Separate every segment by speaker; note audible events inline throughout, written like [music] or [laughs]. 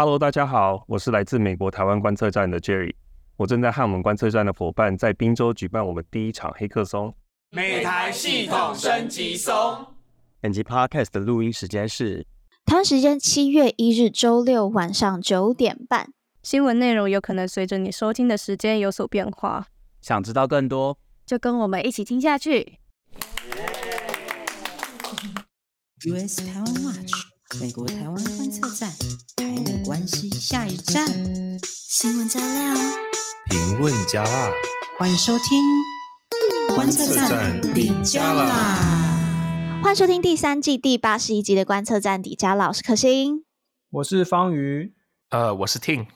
Speaker 1: Hello，大家好，我是来自美国台湾观测站的 Jerry，我正在和我们观测站的伙伴在宾州举办我们第一场黑客松。
Speaker 2: 美台系统升级松。
Speaker 3: 本集 Podcast 的录音时间是
Speaker 4: 台湾时间七月一日周六晚上九点半。
Speaker 5: 新闻内容有可能随着你收听的时间有所变化，
Speaker 3: 想知道更多，
Speaker 5: 就跟我们一起听下去。
Speaker 6: US 台湾 Watch，美国台湾观测站，台美关系下一站，新闻加料，
Speaker 7: 评论加辣，
Speaker 6: 欢迎收听观测站底加啦！
Speaker 4: 欢迎收听第三季第八十一集的观测站底加啦，我是可心，
Speaker 8: 我是方瑜，
Speaker 7: 呃，我是 Ting。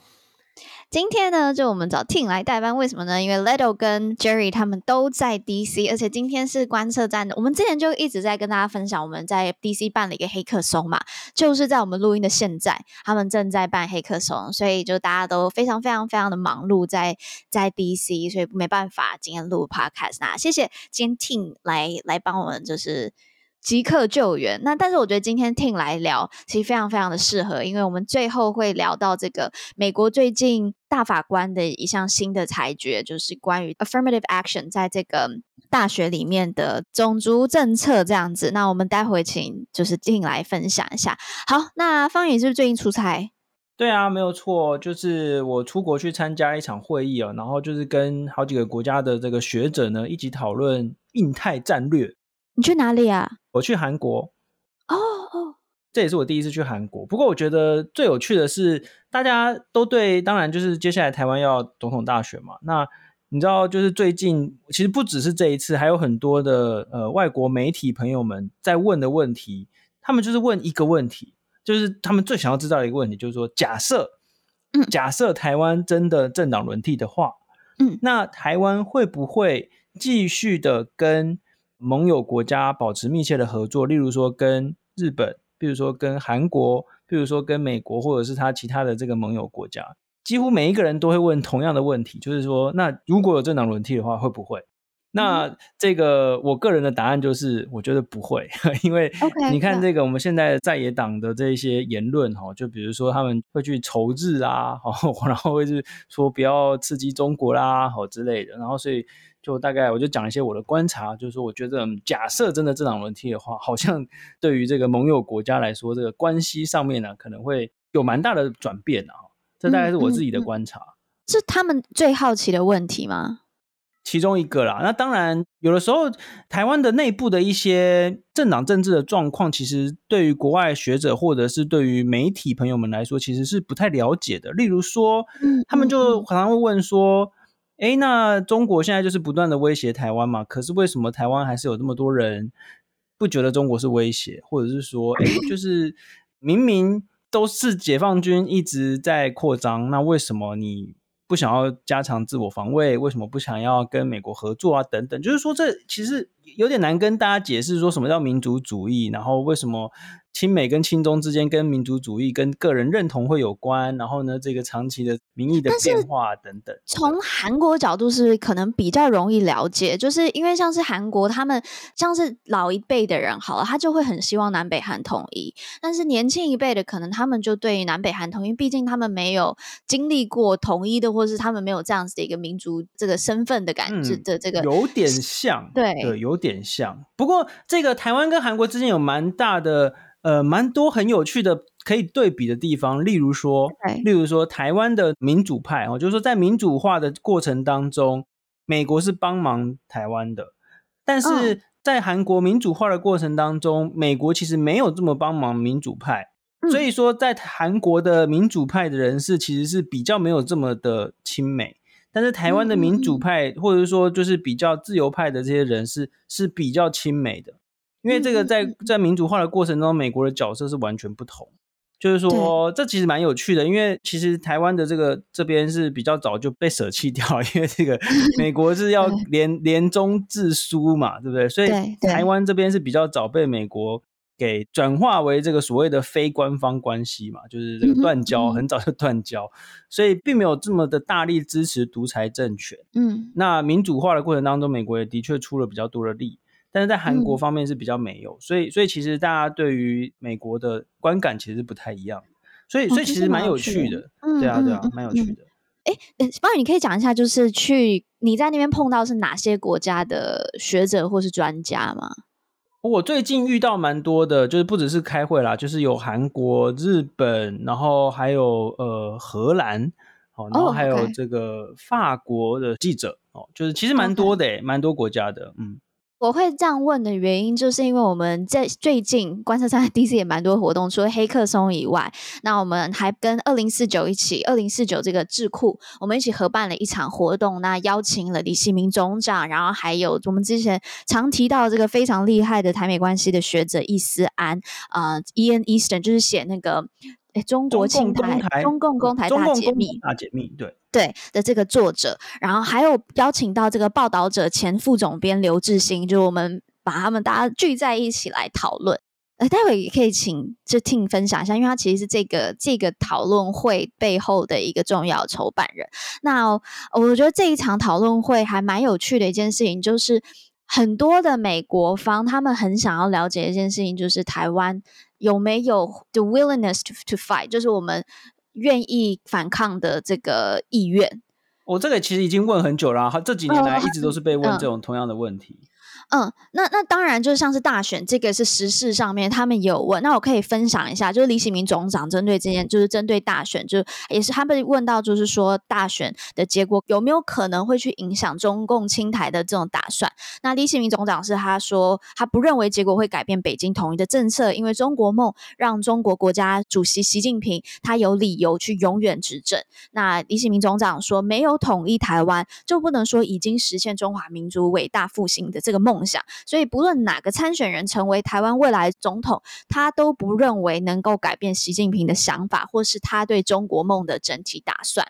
Speaker 4: 今天呢，就我们找 Ting 来代班，为什么呢？因为 Ledo 跟 Jerry 他们都在 DC，而且今天是观测站。我们之前就一直在跟大家分享，我们在 DC 办了一个黑客松嘛，就是在我们录音的现在，他们正在办黑客松，所以就大家都非常非常非常的忙碌在在 DC，所以没办法今天录 Podcast。那谢谢今天 Tin 来来帮我们，就是。即刻救援。那但是我觉得今天 Ting 来聊，其实非常非常的适合，因为我们最后会聊到这个美国最近大法官的一项新的裁决，就是关于 affirmative action 在这个大学里面的种族政策这样子。那我们待会请就是 Ting 来分享一下。好，那方宇是不是最近出差？
Speaker 8: 对啊，没有错，就是我出国去参加一场会议哦，然后就是跟好几个国家的这个学者呢一起讨论印太战略。
Speaker 4: 你去哪里啊？
Speaker 8: 我去韩国。
Speaker 4: 哦哦，
Speaker 8: 这也是我第一次去韩国。不过我觉得最有趣的是，大家都对，当然就是接下来台湾要总统大选嘛。那你知道，就是最近其实不只是这一次，还有很多的呃外国媒体朋友们在问的问题，他们就是问一个问题，就是他们最想要知道的一个问题，就是说，假设，嗯，假设台湾真的政党轮替的话，嗯，那台湾会不会继续的跟盟友国家保持密切的合作，例如说跟日本，比如说跟韩国，比如说跟美国，或者是他其他的这个盟友国家，几乎每一个人都会问同样的问题，就是说，那如果有政党轮替的话，会不会？那这个我个人的答案就是，我觉得不会，[laughs] 因为你看这个我们现在在野党的这些言论哈，就比如说他们会去仇日啊，[laughs] 然后会是说不要刺激中国啦，好之类的，然后所以。就大概我就讲一些我的观察，就是说我觉得假设真的政党轮替的话，好像 [laughs] 对于这个盟友国家来说，这个关系上面呢可能会有蛮大的转变啊。这大概是我自己的观察。嗯嗯嗯。
Speaker 4: 是他们最好奇的问题吗？
Speaker 8: 其中一个啦。那当然，有的时候台湾的内部的一些政党政治的状况，其实对于国外学者或者是对于媒体朋友们来说，其实是不太了解的。例如说，他们就常常会问说。诶，那中国现在就是不断的威胁台湾嘛？可是为什么台湾还是有这么多人不觉得中国是威胁，或者是说，诶，就是明明都是解放军一直在扩张，那为什么你不想要加强自我防卫？为什么不想要跟美国合作啊？等等，就是说这其实有点难跟大家解释，说什么叫民族主义，然后为什么？亲美跟亲中之间，跟民族主义、跟个人认同会有关。然后呢，这个长期的民意的变化等等。
Speaker 4: 从韩国角度是可能比较容易了解，就是因为像是韩国，他们像是老一辈的人，好了，他就会很希望南北韩统一。但是年轻一辈的，可能他们就对南北韩统一，毕竟他们没有经历过统一的，或是他们没有这样子的一个民族这个身份的感觉的这个、
Speaker 8: 嗯，有点像，
Speaker 4: 对
Speaker 8: 对，有点像。不过这个台湾跟韩国之间有蛮大的。呃，蛮多很有趣的可以对比的地方，例如说，例如说台湾的民主派哦，就是说在民主化的过程当中，美国是帮忙台湾的，但是在韩国民主化的过程当中，美国其实没有这么帮忙民主派，所以说在韩国的民主派的人士其实是比较没有这么的亲美，但是台湾的民主派或者说就是比较自由派的这些人士是比较亲美的。因为这个在在民主化的过程中，美国的角色是完全不同。就是说，这其实蛮有趣的，因为其实台湾的这个这边是比较早就被舍弃掉，因为这个 [laughs] 美国是要联联中制苏嘛，对不对？所以台湾这边是比较早被美国给转化为这个所谓的非官方关系嘛，就是这个断交，很早就断交，所以并没有这么的大力支持独裁政权。嗯，那民主化的过程当中，美国也的确出了比较多的力。但是在韩国方面是比较没有，嗯、所以所以其实大家对于美国的观感其实不太一样，所以所以其实蛮有趣的，
Speaker 4: 嗯、
Speaker 8: 对啊对啊，蛮有趣的。
Speaker 4: 哎、嗯，方宇，你可以讲一下，就是去你在那边碰到是哪些国家的学者或是专家吗？
Speaker 8: 我最近遇到蛮多的，就是不只是开会啦，就是有韩国、日本，然后还有呃荷兰，哦，然后还有这个法国的记者哦，就是其实蛮多的，蛮多国家的，嗯。
Speaker 4: 我会这样问的原因，就是因为我们在最近观测站 [laughs] DC 也蛮多活动，除了黑客松以外，那我们还跟二零四九一起，二零四九这个智库，我们一起合办了一场活动，那邀请了李希明总长，然后还有我们之前常提到这个非常厉害的台美关系的学者易思安，呃，Ian Easton 就是写那个。诶，中国庆台，中共公台大解密，
Speaker 8: 大解密，对
Speaker 4: 对的这个作者，然后还有邀请到这个报道者前副总编刘志新，就我们把他们大家聚在一起来讨论。呃，待会也可以请这 Ting 分享一下，因为他其实是这个这个讨论会背后的一个重要筹办人。那我觉得这一场讨论会还蛮有趣的一件事情，就是很多的美国方他们很想要了解一件事情，就是台湾。有没有 the willingness to to fight，就是我们愿意反抗的这个意愿？
Speaker 8: 我这个其实已经问很久了，这几年来一直都是被问这种同样的问题。嗯，
Speaker 4: 那那当然就是像是大选，这个是时事上面他们有问，那我可以分享一下，就是李喜明总长针对这件，就是针对大选，就也是他们问到，就是说大选的结果有没有可能会去影响中共侵台的这种打算？那李喜明总长是他说，他不认为结果会改变北京统一的政策，因为中国梦让中国国家主席习近平他有理由去永远执政。那李喜明总长说，没有统一台湾，就不能说已经实现中华民族伟大复兴的这个梦。想，所以不论哪个参选人成为台湾未来总统，他都不认为能够改变习近平的想法，或是他对中国梦的整体打算。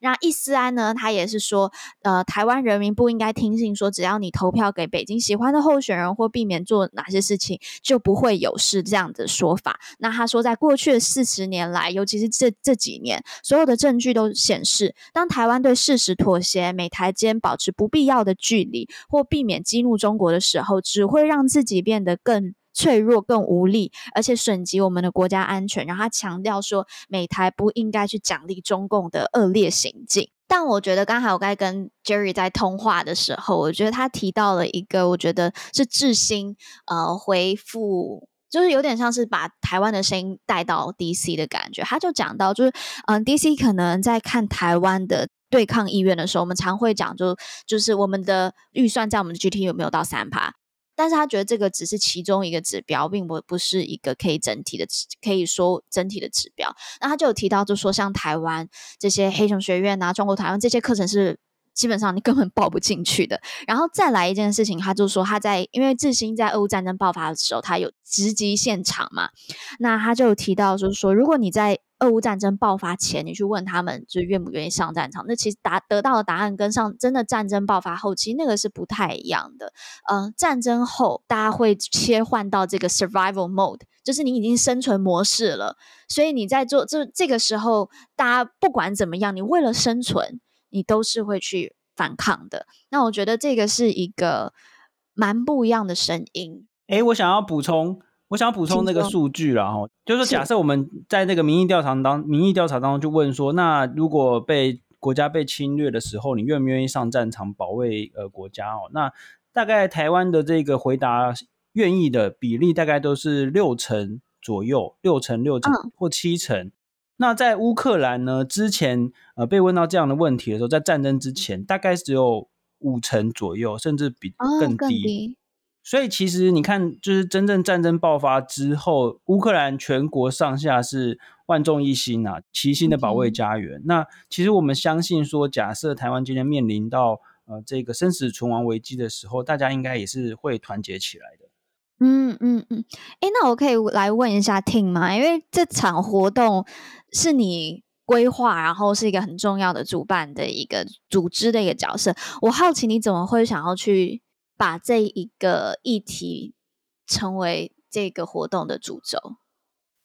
Speaker 4: 那易思安呢？他也是说，呃，台湾人民不应该听信说，只要你投票给北京喜欢的候选人，或避免做哪些事情，就不会有事这样的说法。那他说，在过去的四十年来，尤其是这这几年，所有的证据都显示，当台湾对事实妥协，美台间保持不必要的距离，或避免激怒中国的时候，只会让自己变得更。脆弱更无力，而且损及我们的国家安全。然后他强调说，美台不应该去奖励中共的恶劣行径。但我觉得刚才我该跟 Jerry 在通话的时候，我觉得他提到了一个，我觉得是致新呃回复，就是有点像是把台湾的声音带到 DC 的感觉。他就讲到，就是嗯、，DC 可能在看台湾的对抗意愿的时候，我们常会讲，就就是我们的预算在我们的 GT 有没有到三趴。但是他觉得这个只是其中一个指标，并不不是一个可以整体的指，可以说整体的指标。那他就有提到，就说像台湾这些黑熊学院啊，中国台湾这些课程是基本上你根本报不进去的。然后再来一件事情，他就说他在因为志新在俄乌战争爆发的时候，他有直击现场嘛，那他就提到就是说，如果你在俄乌战争爆发前，你去问他们，就愿不愿意上战场？那其实答得到的答案跟上真的战争爆发后，其实那个是不太一样的。嗯、呃，战争后大家会切换到这个 survival mode，就是你已经生存模式了，所以你在做这这个时候，大家不管怎么样，你为了生存，你都是会去反抗的。那我觉得这个是一个蛮不一样的声音。
Speaker 8: 诶、欸，我想要补充。我想要补充那个数据啦，哈，就是假设我们在那个民意调查当民意调查当中就问说，那如果被国家被侵略的时候，你愿不愿意上战场保卫呃国家哦？那大概台湾的这个回答愿意的比例大概都是六成左右，六成六成或七成。嗯。那在乌克兰呢，之前呃被问到这样的问题的时候，在战争之前大概只有五成左右，甚至比更低。哦，更低。所以其实你看，就是真正战争爆发之后，乌克兰全国上下是万众一心啊，齐心的保卫家园。嗯、那其实我们相信说，假设台湾今天面临到呃这个生死存亡危机的时候，大家应该也是会团结起来的。
Speaker 4: 嗯嗯嗯。哎，那我可以来问一下 Ting 吗？因为这场活动是你规划，然后是一个很重要的主办的一个组织的一个角色。我好奇你怎么会想要去？把这一个议题成为这个活动的主轴，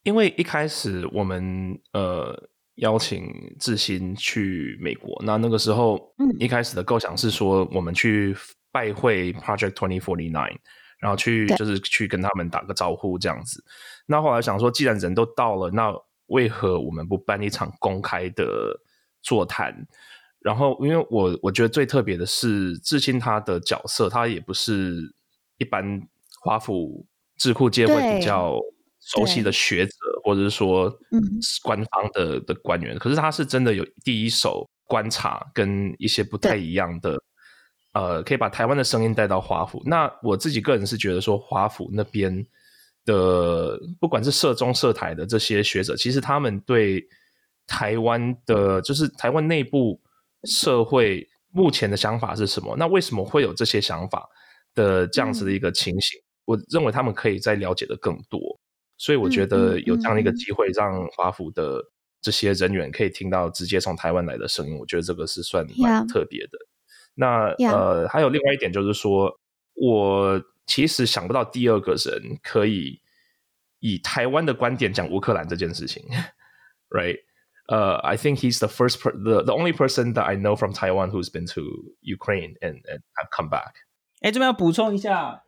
Speaker 7: 因为一开始我们呃邀请志新去美国，那那个时候，嗯，一开始的构想是说我们去拜会 Project Twenty Forty Nine，然后去就是去跟他们打个招呼这样子。那后来想说，既然人都到了，那为何我们不办一场公开的座谈？然后，因为我我觉得最特别的是智兴他的角色，他也不是一般华府智库界会比较熟悉的学者，或者是说官方的、嗯、的官员，可是他是真的有第一手观察跟一些不太一样的，呃，可以把台湾的声音带到华府。那我自己个人是觉得说，华府那边的不管是涉中涉台的这些学者，其实他们对台湾的，就是台湾内部。社会目前的想法是什么？那为什么会有这些想法的这样子的一个情形？嗯、我认为他们可以再了解的更多，所以我觉得有这样的一个机会，让华府的这些人员可以听到直接从台湾来的声音，我觉得这个是算蛮特别的。Yeah. 那.呃，还有另外一点就是说，我其实想不到第二个人可以以台湾的观点讲乌克兰这件事情，right？呃、uh,，I think he's the first, per, the the only person that I know from Taiwan who's been to Ukraine and and have come back.
Speaker 8: 哎，这边要补充一下，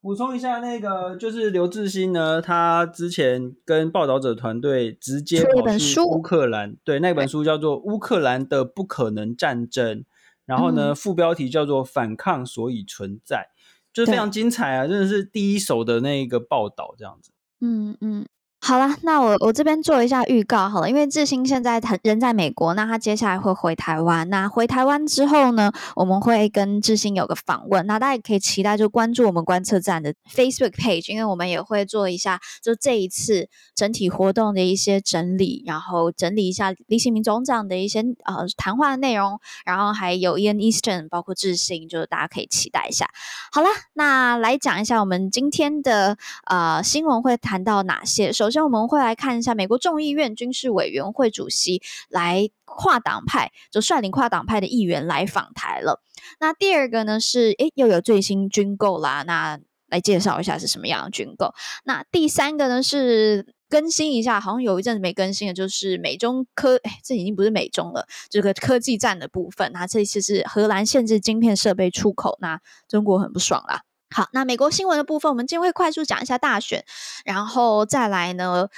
Speaker 8: 补充一下，那个就是刘志新呢，他之前跟报道者团队直接跑去乌克兰，对，那本书叫做《乌克兰的不可能战争》，然后呢，嗯、副标题叫做“反抗所以存在”，就是非常精彩啊，真的是第一手的那个报道这样子。
Speaker 4: 嗯嗯。好了，那我我这边做一下预告好了，因为致昕现在他人在美国，那他接下来会回台湾。那回台湾之后呢，我们会跟致昕有个访问。那大家也可以期待，就关注我们观测站的 Facebook page，因为我们也会做一下就这一次整体活动的一些整理，然后整理一下李喜明总长的一些呃谈话的内容，然后还有 Ian Easton，包括致昕，就是大家可以期待一下。好了，那来讲一下我们今天的呃新闻会谈到哪些。首先，我们会来看一下美国众议院军事委员会主席来跨党派，就率领跨党派的议员来访台了。那第二个呢是，诶，又有最新军购啦。那来介绍一下是什么样的军购。那第三个呢是更新一下，好像有一阵子没更新的，就是美中科，诶，这已经不是美中了，这个科技战的部分。那这一次是荷兰限制晶片设备出口，那中国很不爽啦。好，那美国新闻的部分，我们今天会快速讲一下大选，然后再来呢，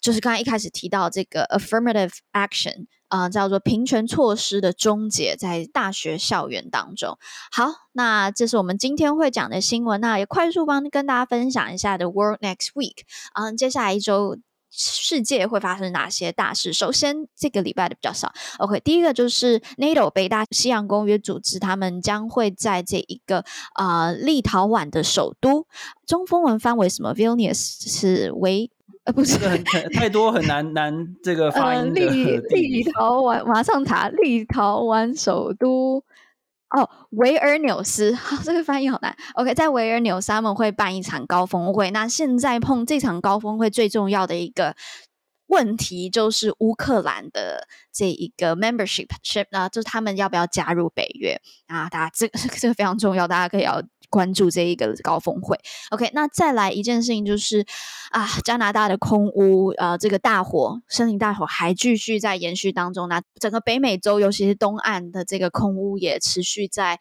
Speaker 4: 就是刚才一开始提到这个 affirmative action，啊、叫做平权措施的终结，在大学校园当中。好，那这是我们今天会讲的新闻，那也快速帮跟大家分享一下 The World Next Week，嗯、接下来一周。世界会发生哪些大事？首先，这个礼拜的比较少。OK，第一个就是 NATO 北大西洋公约组织，他们将会在这一个呃立陶宛的首都，中风文翻为什么？Vilnius 是为呃不是
Speaker 8: 很太多很难难这个发音的、
Speaker 4: 呃、立立陶宛马上查立陶宛首都。哦，维尔纽斯，[laughs] 好，这个翻译好难。OK，在维尔纽斯他们会办一场高峰会。那现在碰这场高峰会最重要的一个问题就是乌克兰的这一个 membership，那就是他们要不要加入北约啊？大家这个这个非常重要，大家可以要。关注这一个高峰会，OK，那再来一件事情就是啊，加拿大的空污呃，这个大火，森林大火还继续在延续当中。那整个北美洲，尤其是东岸的这个空屋也持续在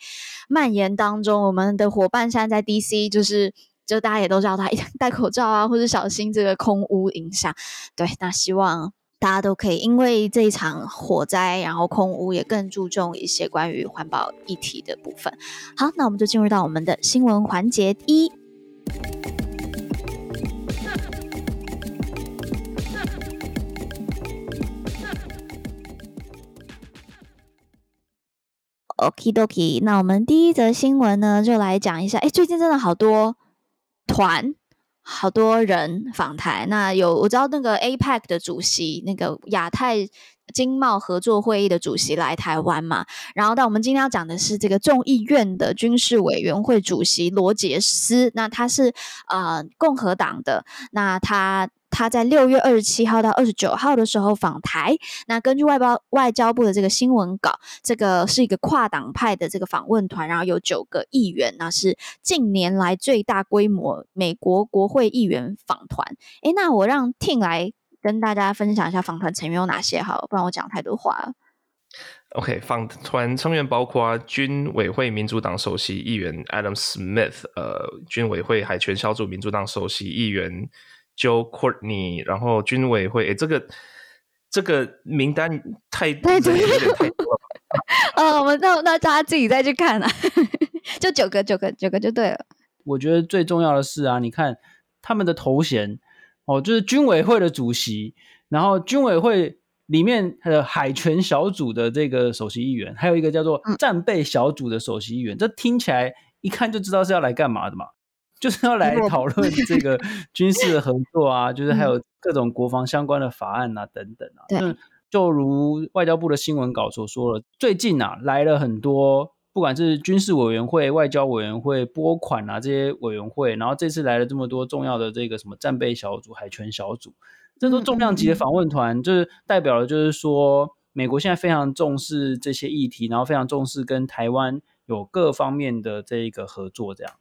Speaker 4: 蔓延当中。我们的伙伴现在在 DC，就是就大家也都知道他 [laughs] 戴口罩啊，或者小心这个空污影响。对，那希望。大家都可以因为这一场火灾，然后空屋也更注重一些关于环保议题的部分。好，那我们就进入到我们的新闻环节一。OK，Doki，那我们第一则新闻呢，就来讲一下。哎，最近真的好多团。好多人访台，那有我知道那个 APEC 的主席，那个亚太经贸合作会议的主席来台湾嘛，然后但我们今天要讲的是这个众议院的军事委员会主席罗杰斯，那他是呃共和党的，那他。他在六月二十七号到二十九号的时候访台。那根据外包外交部的这个新闻稿，这个是一个跨党派的这个访问团，然后有九个议员，那是近年来最大规模美国国会议员访团。诶，那我让 Ting 来跟大家分享一下访团成员有哪些，好，不然我讲太多话了。
Speaker 7: OK，访团成员包括军委会民主党首席议员 Adam Smith，呃，军委会海权小组民主党首席议员。Joe Courtney，然后军委会，诶，这个这个名单太
Speaker 4: 太多
Speaker 7: 太多了。
Speaker 4: 呃，[laughs] 我们那那大家自己再去看啊，就九个九个九个就对了。
Speaker 8: 我觉得最重要的是啊，你看他们的头衔哦，就是军委会的主席，然后军委会里面的海权小组的这个首席议员，还有一个叫做战备小组的首席议员，嗯、这听起来一看就知道是要来干嘛的嘛，就是要来 [laughs] 讨论这个军事的合作啊，就是还有各种国防相关的法案啊等等啊。对。就如外交部的新闻稿所说了，最近啊来了很多，不管是军事委员会、外交委员会、拨款啊这些委员会，然后这次来了这么多重要的这个什么战备小组、海权小组，这都重量级的访问团，就是代表了就是说，美国现在非常重视这些议题，然后非常重视跟台湾有各方面的这一个合作，这样。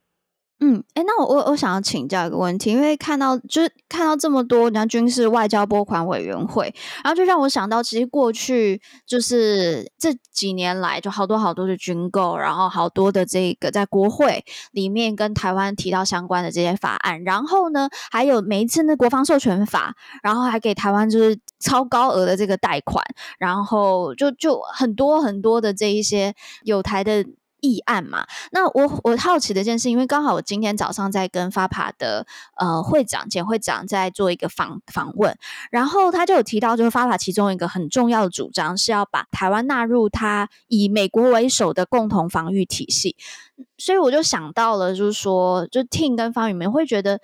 Speaker 4: 嗯，哎，那我我我想要请教一个问题，因为看到就是看到这么多，像军事外交拨款委员会，然后就让我想到，其实过去就是这几年来，就好多好多的军购，然后好多的这个在国会里面跟台湾提到相关的这些法案，然后呢，还有每一次那国防授权法，然后还给台湾就是超高额的这个贷款，然后就就很多很多的这一些有台的。议案嘛，那我我好奇的一件事，因为刚好我今天早上在跟 FAPA 的呃会长简会长在做一个访访问，然后他就有提到，就是 FAPA 其中一个很重要的主张是要把台湾纳入他以美国为首的共同防御体系，所以我就想到了，就是说，就 Tim 跟方宇们会觉得，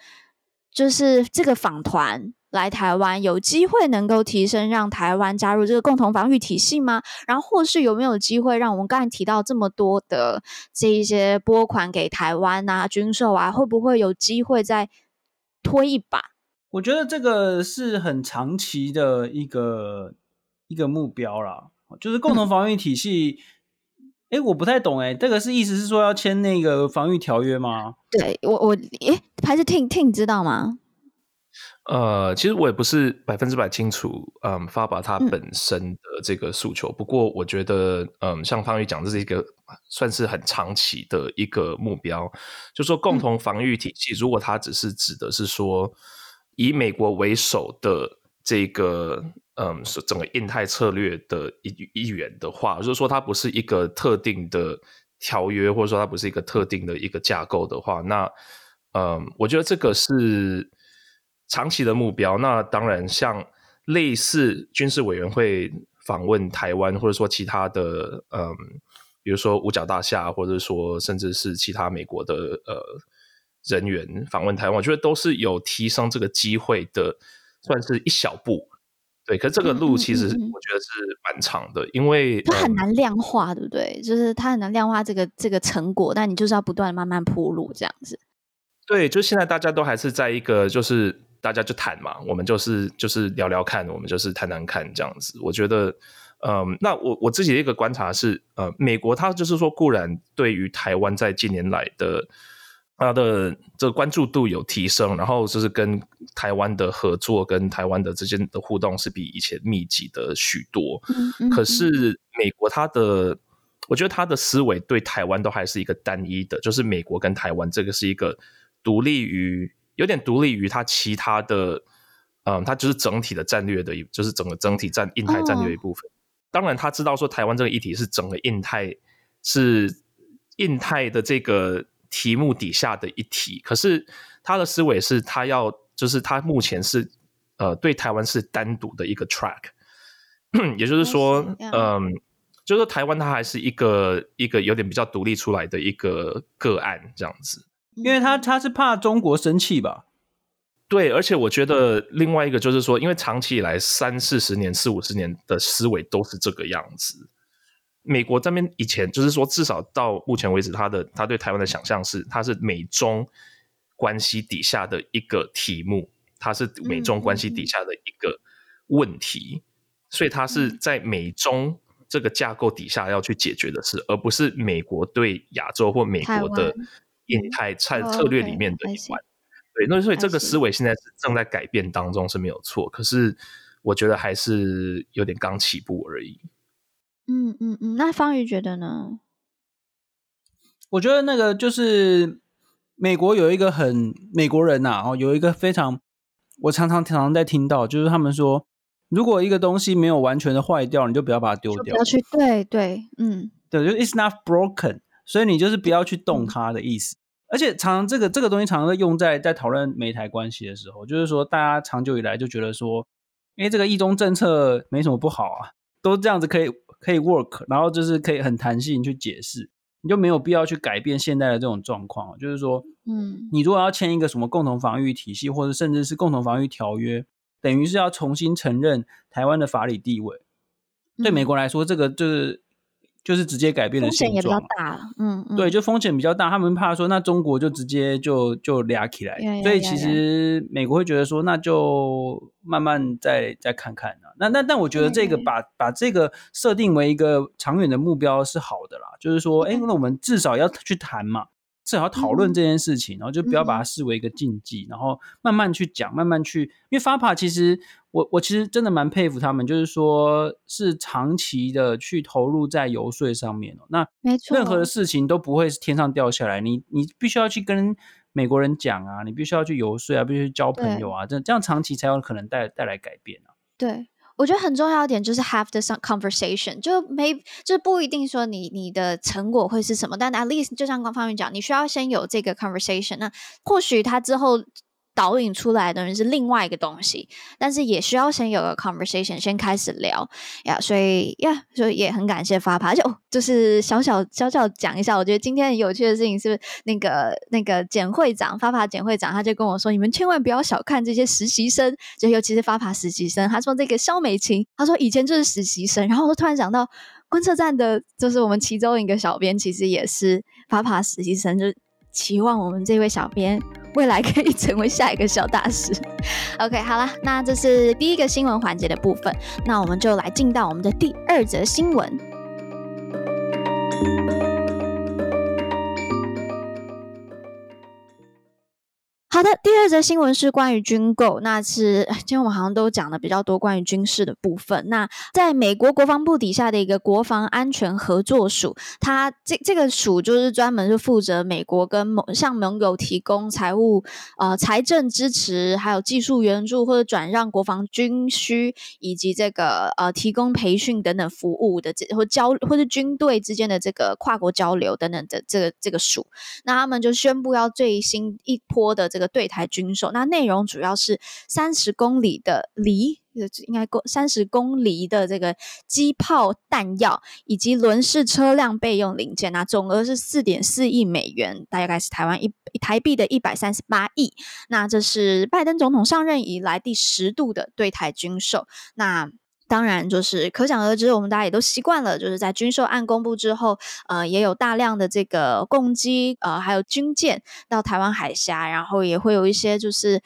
Speaker 4: 就是这个访团。来台湾有机会能够提升，让台湾加入这个共同防御体系吗？然后或是有没有机会让我们刚才提到这么多的这一些拨款给台湾啊、军售啊，会不会有机会再推一把？
Speaker 8: 我觉得这个是很长期的一个一个目标啦，就是共同防御体系。哎、嗯，我不太懂哎，这个是意思是说要签那个防御条约吗？
Speaker 4: 对我我哎，还是听听知道吗？
Speaker 7: 呃，其实我也不是百分之百清楚，嗯，FAPA 它本身的这个诉求。嗯、不过我觉得，嗯，像方宇讲，这是一个算是很长期的一个目标。就说共同防御体系，嗯、如果它只是指的是说以美国为首的这个，嗯，整个印太策略的一一员的话，就是说它不是一个特定的条约，或者说它不是一个特定的一个架构的话，那，嗯，我觉得这个是。长期的目标，那当然像类似军事委员会访问台湾，或者说其他的，嗯，比如说五角大厦，或者说甚至是其他美国的呃人员访问台湾，我觉得都是有提升这个机会的，算是一小步。对，可是这个路其实我觉得是蛮长的，嗯嗯嗯，因为
Speaker 4: 它很难量化，对不对？就是它很难量化这个这个成果，但你就是要不断慢慢铺路这样子。
Speaker 7: 对，就现在大家都还是在一个就是。大家就谈嘛，我们就是就是聊聊看，我们就是谈谈看这样子。我觉得，嗯，那我我自己的一个观察是，呃，美国它就是说，固然对于台湾在近年来的它的这个关注度有提升，然后就是跟台湾的合作、跟台湾的之间的互动是比以前密集的许多。嗯嗯。可是美国它的，我觉得它的思维对台湾都还是一个单一的，就是美国跟台湾这个是一个独立于。有点独立于他其他的，嗯，他就是整体的战略的一，就是整个整体战印太战略的一部分。Oh. 当然，他知道说台湾这个议题是整个印太是印太的这个题目底下的一题。可是他的思维是他要，就是他目前是呃对台湾是单独的一个 track，也就是说，嗯，就是说台湾它还是一个一个有点比较独立出来的一个个案这样子。
Speaker 8: 因为他他是怕中国生气吧？
Speaker 7: 对，而且我觉得另外一个就是说，因为长期以来三四十年、四五十年的思维都是这个样子。美国这边以前就是说，至少到目前为止，他的他对台湾的想象是，它是美中关系底下的一个题目，它是美中关系底下的一个问题，所以它是在美中这个架构底下要去解决的事，而不是美国对亚洲或美国的。印太策策略里面的一环，对，那所以这个思维现在是正在改变当中，是没有错。可是我觉得还是有点刚起步而已。
Speaker 4: 嗯嗯嗯，那方宇觉得呢？
Speaker 8: 我觉得那个就是美国有一个很美国人呐，哦，有一个非常我常常常常在听到，就是他们说如果一个东西没有完全的坏掉，你就不要把它丢掉。
Speaker 4: 不要去，对对，嗯，
Speaker 8: 对，就 it's not broken，所以你就是不要去动它的意思。嗯、而且常常这个这个东西常常会用在在讨论美台关系的时候，就是说大家长久以来就觉得说，因为，这个一中政策没什么不好啊，都这样子可以可以 work，然后就是可以很弹性去解释。你就没有必要去改变现在的这种状况，就是说，嗯，你如果要签一个什么共同防御体系，或者甚至是共同防御条约，等于是要重新承认台湾的法理地位。对美国来说，这个就是。就是直接改变了现状，风险也比较大，
Speaker 4: 嗯，嗯，
Speaker 8: 对，就风险比较大，他们怕说那中国就直接就就俩起来，所以其实美国会觉得说那就慢慢再再看看啊，那那但我觉得这个把把这个设定为一个长远的目标是好的啦，就是说，哎，那我们至少要去谈嘛。至少要讨论这件事情，嗯、然后就不要把它视为一个禁忌，嗯、然后慢慢去讲，慢慢去。因为 FAPA 其实我我其实真的蛮佩服他们，就是说是长期的去投入在游说上面哦。那没错，任何的事情都不会是天上掉下来，你你必须要去跟美国人讲啊，你必须要去游说啊，必须交朋友啊，这这样长期才有可能带带来改变啊。
Speaker 4: 对。我觉得很重要一点就是 have the conversation，就没就不一定说你你的成果会是什么，但 at least 就像刚方面讲，你需要先有这个 conversation，那或许他之后。导引出来的人是另外一个东西，但是也需要先有个 conversation，先开始聊呀。所以呀，所以也很感谢 FAPA，就就是小小小小讲一下。我觉得今天很有趣的事情是，那个那个简会长，FAPA 简会长，他就跟我说：“你们千万不要小看这些实习生，就尤其是 FAPA 实习生。”他说：“这个肖美琴，他说以前就是实习生。”然后我突然想到，观测站的，就是我们其中一个小编，其实也是 FAPA 实习生，就期望我们这位小编。未来可以成为下一个小大师。[laughs] OK，好了，那这是第一个新闻环节的部分，那我们就来进到我们的第二则新闻。好的，第二则新闻是关于军购，那是今天我们好像都讲的比较多关于军事的部分。那在美国国防部底下的一个国防安全合作署，它这这个署就是专门是负责美国跟盟向盟友提供财务呃财政支持，还有技术援助或者转让国防军需，以及这个呃提供培训等等服务的这或交或者军队之间的这个跨国交流等等的这个这个署。那他们就宣布要最新一波的这个。对台军售，那内容主要是三十公里的离，应该够三十公里的这个机炮弹药以及轮式车辆备用零件，那总额是四点四亿美元，大概是台湾一台币的一百三十八亿。那这是拜登总统上任以来第十度的对台军售，那。当然，就是可想而知，我们大家也都习惯了，就是在军售案公布之后，呃，也有大量的这个共机，呃，还有军舰到台湾海峡，然后也会有一些就是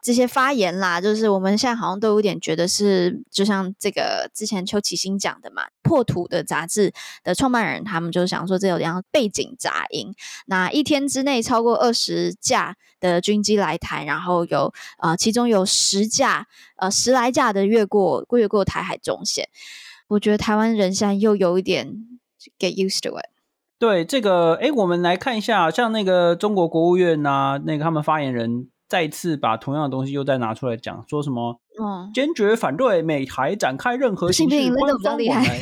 Speaker 4: 这些发言啦，就是我们现在好像都有点觉得是，就像这个之前邱启新讲的嘛，破土的杂志的创办人，他们就想说这有点背景杂音，那一天之内超过二十架的军机来台，然后有呃，其中有十架，呃，十来架的越过越过台海。中线，我觉得台湾人现在又有一点 get used to it。
Speaker 8: 对这个，哎，我们来看一下，像那个中国国务院呐、啊，那个他们发言人再次把同样的东西又再拿出来讲，说什么？嗯，坚决反对美台展开任何形式官方往来。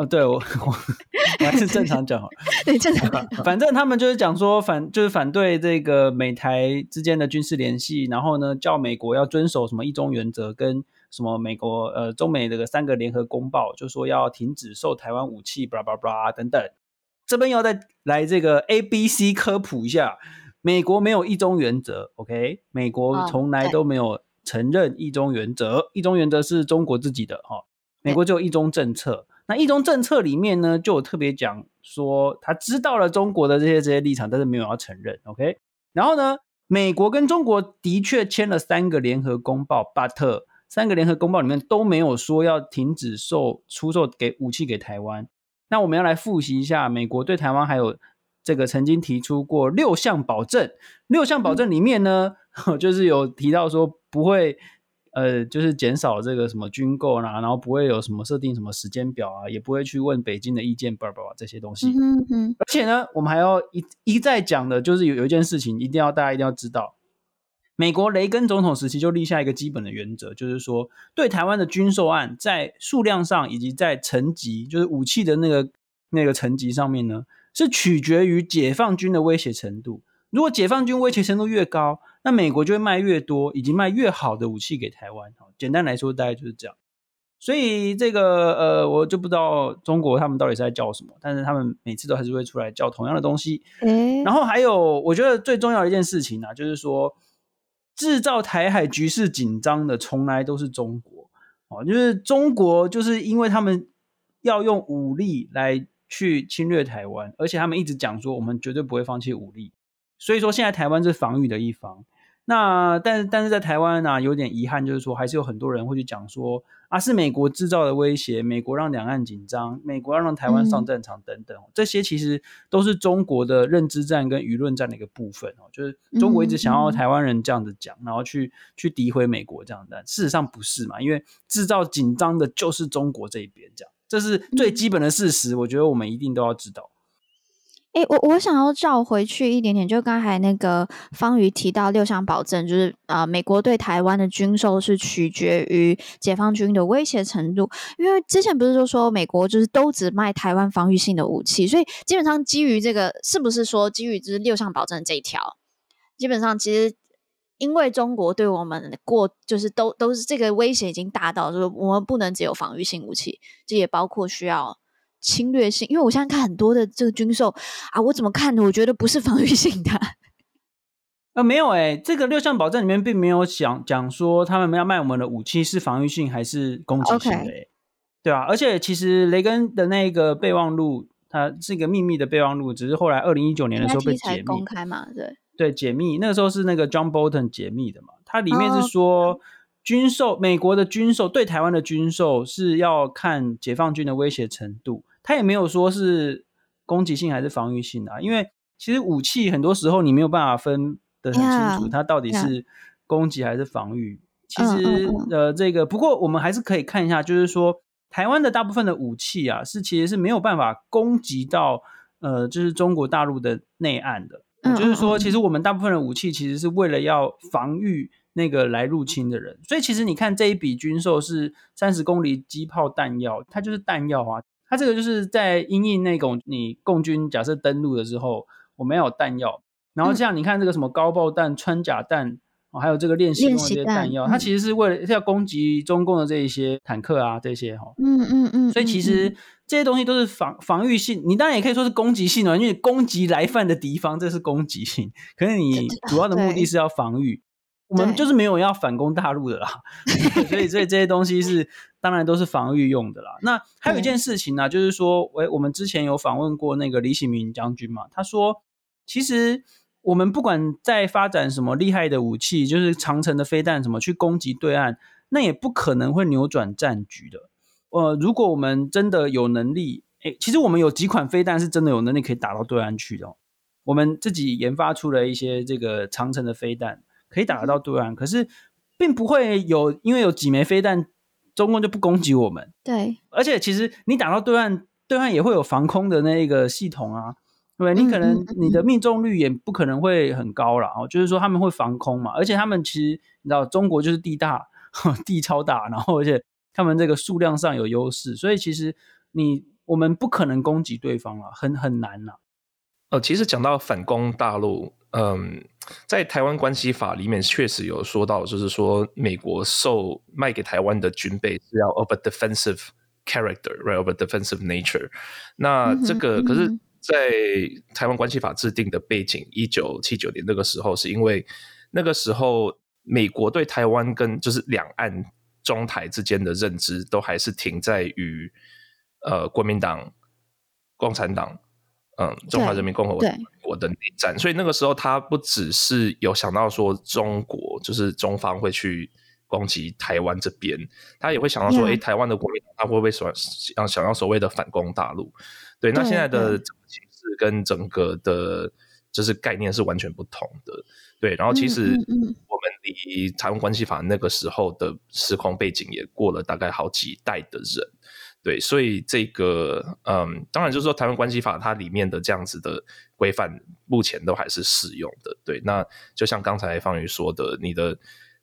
Speaker 8: 哦，对我 [laughs] 我我还是正常讲好了。[laughs]
Speaker 4: 对，正常。
Speaker 8: 反正他们就是讲说反，就是反对这个美台之间的军事联系，然后呢，叫美国要遵守什么一中原则跟。什么美国呃中美这个三个联合公报就说要停止售台湾武器，巴拉巴拉巴拉等等。这边要再来这个 A B C 科普一下，美国没有一中原则，OK？美国从来都没有承认一中原则，哦、一中原则是中国自己的哈、哦。美国就有一中政策，那一中政策里面呢，就有特别讲说他知道了中国的这些这些立场，但是没有要承认，OK？然后呢，美国跟中国的确签了三个联合公报，but 三个联合公报里面都没有说要停止售出售给武器给台湾。那我们要来复习一下，美国对台湾还有这个曾经提出过六项保证。六项保证里面呢，嗯、[laughs] 就是有提到说不会呃，就是减少这个什么军购啦，然后不会有什么设定什么时间表啊，也不会去问北京的意见，叭叭叭这些东西。嗯嗯。而且呢，我们还要一一再讲的，就是有有一件事情一定要大家一定要知道。美国雷根总统时期就立下一个基本的原则，就是说对台湾的军售案在数量上以及在层级，就是武器的那个那个层级上面呢，是取决于解放军的威胁程度。如果解放军威胁程度越高，那美国就会卖越多以及卖越好的武器给台湾。简单来说，大概就是这样。所以这个呃，我就不知道中国他们到底是在叫什么，但是他们每次都还是会出来叫同样的东西。
Speaker 4: 嗯、
Speaker 8: 然后还有，我觉得最重要的一件事情啊，就是说制造台海局势紧张的从来都是中国哦，就是中国就是因为他们要用武力来去侵略台湾，而且他们一直讲说我们绝对不会放弃武力，所以说现在台湾是防御的一方。那但是但是在台湾呢、啊，有点遗憾，就是说还是有很多人会去讲说啊，是美国制造的威胁，美国让两岸紧张，美国要让台湾上战场等等，嗯、这些其实都是中国的认知战跟舆论战的一个部分哦，就是中国一直想要台湾人这样子讲，嗯、然后去去诋毁美国这样的，事实上不是嘛，因为制造紧张的就是中国这一边，这样。这是最基本的事实，我觉得我们一定都要知道。
Speaker 4: 哎，我我想要照回去一点点，就刚才那个方瑜提到六项保证，就是啊、呃，美国对台湾的军售是取决于解放军的威胁程度，因为之前不是就说美国就是都只卖台湾防御性的武器，所以基本上基于这个，是不是说基于就是六项保证这一条，基本上其实因为中国对我们过就是都都是这个威胁已经大到，就是我们不能只有防御性武器，这也包括需要。侵略性，因为我现在看很多的这个军售啊，我怎么看的？我觉得不是防御性的。[laughs]
Speaker 8: 呃，没有哎、欸，这个六项保证里面并没有讲讲说他们要卖我们的武器是防御性还是攻击性的、欸，Okay. 对啊，而且其实雷根的那个备忘录，它是一个秘密的备忘录，只是后来二零一九年的时候被解密
Speaker 4: 公开嘛，对
Speaker 8: 对，解密。那个时候是那个 John Bolton 解密的嘛，它里面是说。Oh. 军售，美国的军售对台湾的军售是要看解放军的威胁程度，他也没有说是攻击性还是防御性的啊，因为其实武器很多时候你没有办法分得很清楚，它到底是攻击还是防御。其实呃，这个不过我们还是可以看一下，就是说台湾的大部分的武器啊，是其实是没有办法攻击到呃，就是中国大陆的内岸的，就是说其实我们大部分的武器其实是为了要防御。那个来入侵的人，所以其实你看这一笔军售是三十公里机炮弹药，它就是弹药啊。它这个就是在因应那种你共军假设登陆的时候，我们要有弹药。然后像你看这个什么高爆弹、穿甲弹，哦还有这个练习用的这些弹药，它其实是为了要攻击中共的这一些坦克啊这些哈。
Speaker 4: 嗯嗯嗯。
Speaker 8: 所以其实这些东西都是防防御性，你当然也可以说是攻击性的，因为攻击来犯的敌方，这是攻击性。可是你主要的目的是要防御。我们就是没有要反攻大陆的啦，[laughs] 所以所以这些东西是当然都是防御用的啦。那还有一件事情呢、啊，就是说，喂，我们之前有访问过那个李喜明将军嘛，他说，其实我们不管在发展什么厉害的武器，就是长城的飞弹什么去攻击对岸，那也不可能会扭转战局的。呃，如果我们真的有能力，诶，其实我们有几款飞弹是真的有能力可以打到对岸去的。我们自己研发出了一些这个长城的飞弹。可以打得到对岸，可是并不会有，因为有几枚飞弹，中共就不攻击我们。
Speaker 4: 对，
Speaker 8: 而且其实你打到对岸，对岸也会有防空的那个系统啊，对，你可能你的命中率也不可能会很高了。哦，就是说他们会防空嘛，而且他们其实你知道，中国就是地大，地超大，然后而且他们这个数量上有优势，所以其实你我们不可能攻击对方了，很很难了。
Speaker 7: 呃，其实讲到反攻大陆。嗯，在台湾关系法里面确实有说到，就是说美国售卖给台湾的军备是要 of a defensive character，right，of a defensive nature。那这个可是，在台湾关系法制定的背景，一九七九年那个时候，是因为那个时候美国对台湾跟就是两岸中台之间的认知，都还是停在于呃国民党、共产党。嗯，中华人民共和国的内战，所以那个时候他不只是有想到说中国就是中方会去攻击台湾这边，他也会想到说，哎、欸，台湾的国民党他会不会想想想要所谓的反攻大陆？对，那现在的整个形势跟整个的，就是概念是完全不同的。对，然后其实我们离台湾关系法那个时候的时空背景也过了大概好几代的人。对，所以这个嗯，当然就是说台湾关系法它里面的这样子的规范，目前都还是适用的。对，那就像刚才方宇说的，你的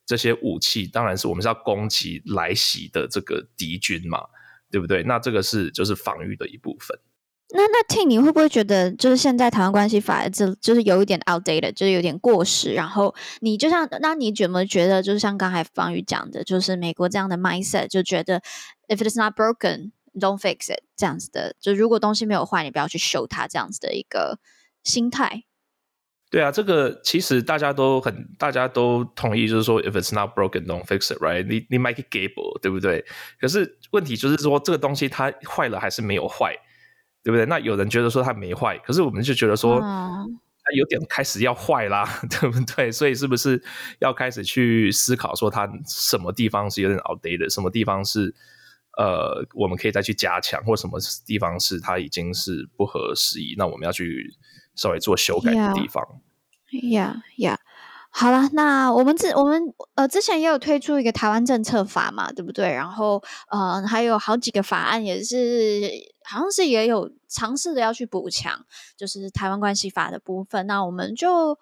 Speaker 7: 这些武器，当然是我们是要攻击来袭的这个敌军嘛，对不对？那这个是就是防御的一部分。
Speaker 4: 那那 Tin 你会不会觉得就是现在台湾关系法这就是有一点 outdated，就是有点过时？然后你就像那你怎么觉得？就是像刚才方宇讲的，就是美国这样的 mindset，就觉得 if it's not broken，don't fix it 这样子的，就如果东西没有坏，你不要去修它这样子的一个心态。
Speaker 7: 对啊，这个其实大家都很大家都同意，就是说 if it's not broken，don't fix it，right？你你 make it gable，对不对？可是问题就是说这个东西它坏了还是没有坏？对不对？那有人觉得说它没坏，可是我们就觉得说它有点开始要坏啦，嗯、[laughs] 对不对？所以是不是要开始去思考说它什么地方是有点 outdated，什么地方是呃我们可以再去加强，或什么地方是它已经是不合时宜，那我们要去稍微做修改的地方。
Speaker 4: Yeah, yeah. 好了，那我们之我们呃之前也有推出一个台湾政策法嘛，对不对？然后呃还有好几个法案也是，好像是也有尝试的要去补强，就是台湾关系法的部分。那我们就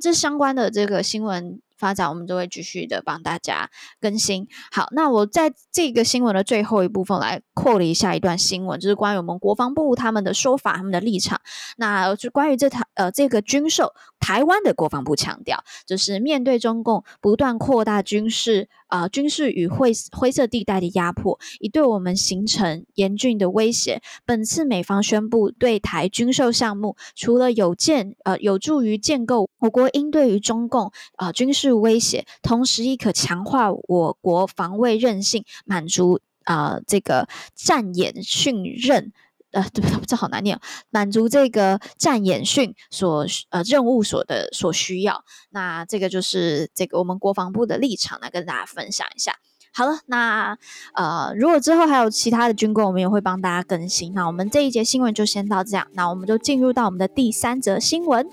Speaker 4: 这相关的这个新闻。发展，我们都会继续的帮大家更新。好，那我在这个新闻的最后一部分来扩了一下一段新闻，就是关于我们国防部他们的说法、他们的立场。那就关于这台呃这个军售，台湾的国防部强调，就是面对中共不断扩大军事、呃、军事与灰灰色地带的压迫，已对我们形成严峻的威胁。本次美方宣布对台军售项目，除了有建呃有助于建构我国应对于中共啊、呃、军事。威胁，同时亦可强化我国防卫韧性，满足啊、呃、这个战演训任呃，对不对？[laughs] 这好难念，满足这个战演训所呃任务所的所需要。那这个就是这个我们国防部的立场来跟大家分享一下。好了，那呃，如果之后还有其他的军购，我们也会帮大家更新。那我们这一节新闻就先到这样，那我们就进入到我们的第三则新闻。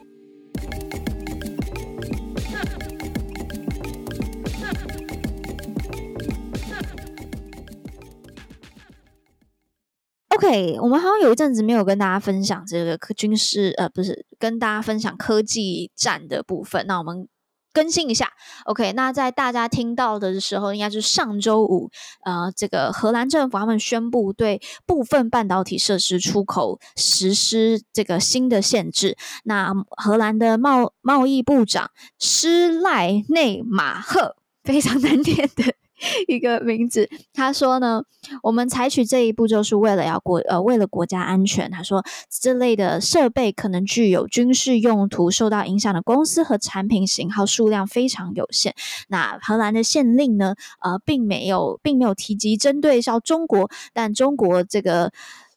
Speaker 4: OK，我们好像有一阵子没有跟大家分享这个科军事，呃，不是跟大家分享科技战的部分。那我们更新一下。OK，那在大家听到的时候，应该是上周五，呃，这个荷兰政府他们宣布对部分半导体设施出口实施这个新的限制。那荷兰的贸贸易部长施赖内马赫，非常难念的。[laughs] 一个名字，他说呢，我们采取这一步就是为了要国呃，为了国家安全。他说，这类的设备可能具有军事用途，受到影响的公司和产品型号数量非常有限。那荷兰的限令呢，呃，并没有，并没有提及针对到中国，但中国这个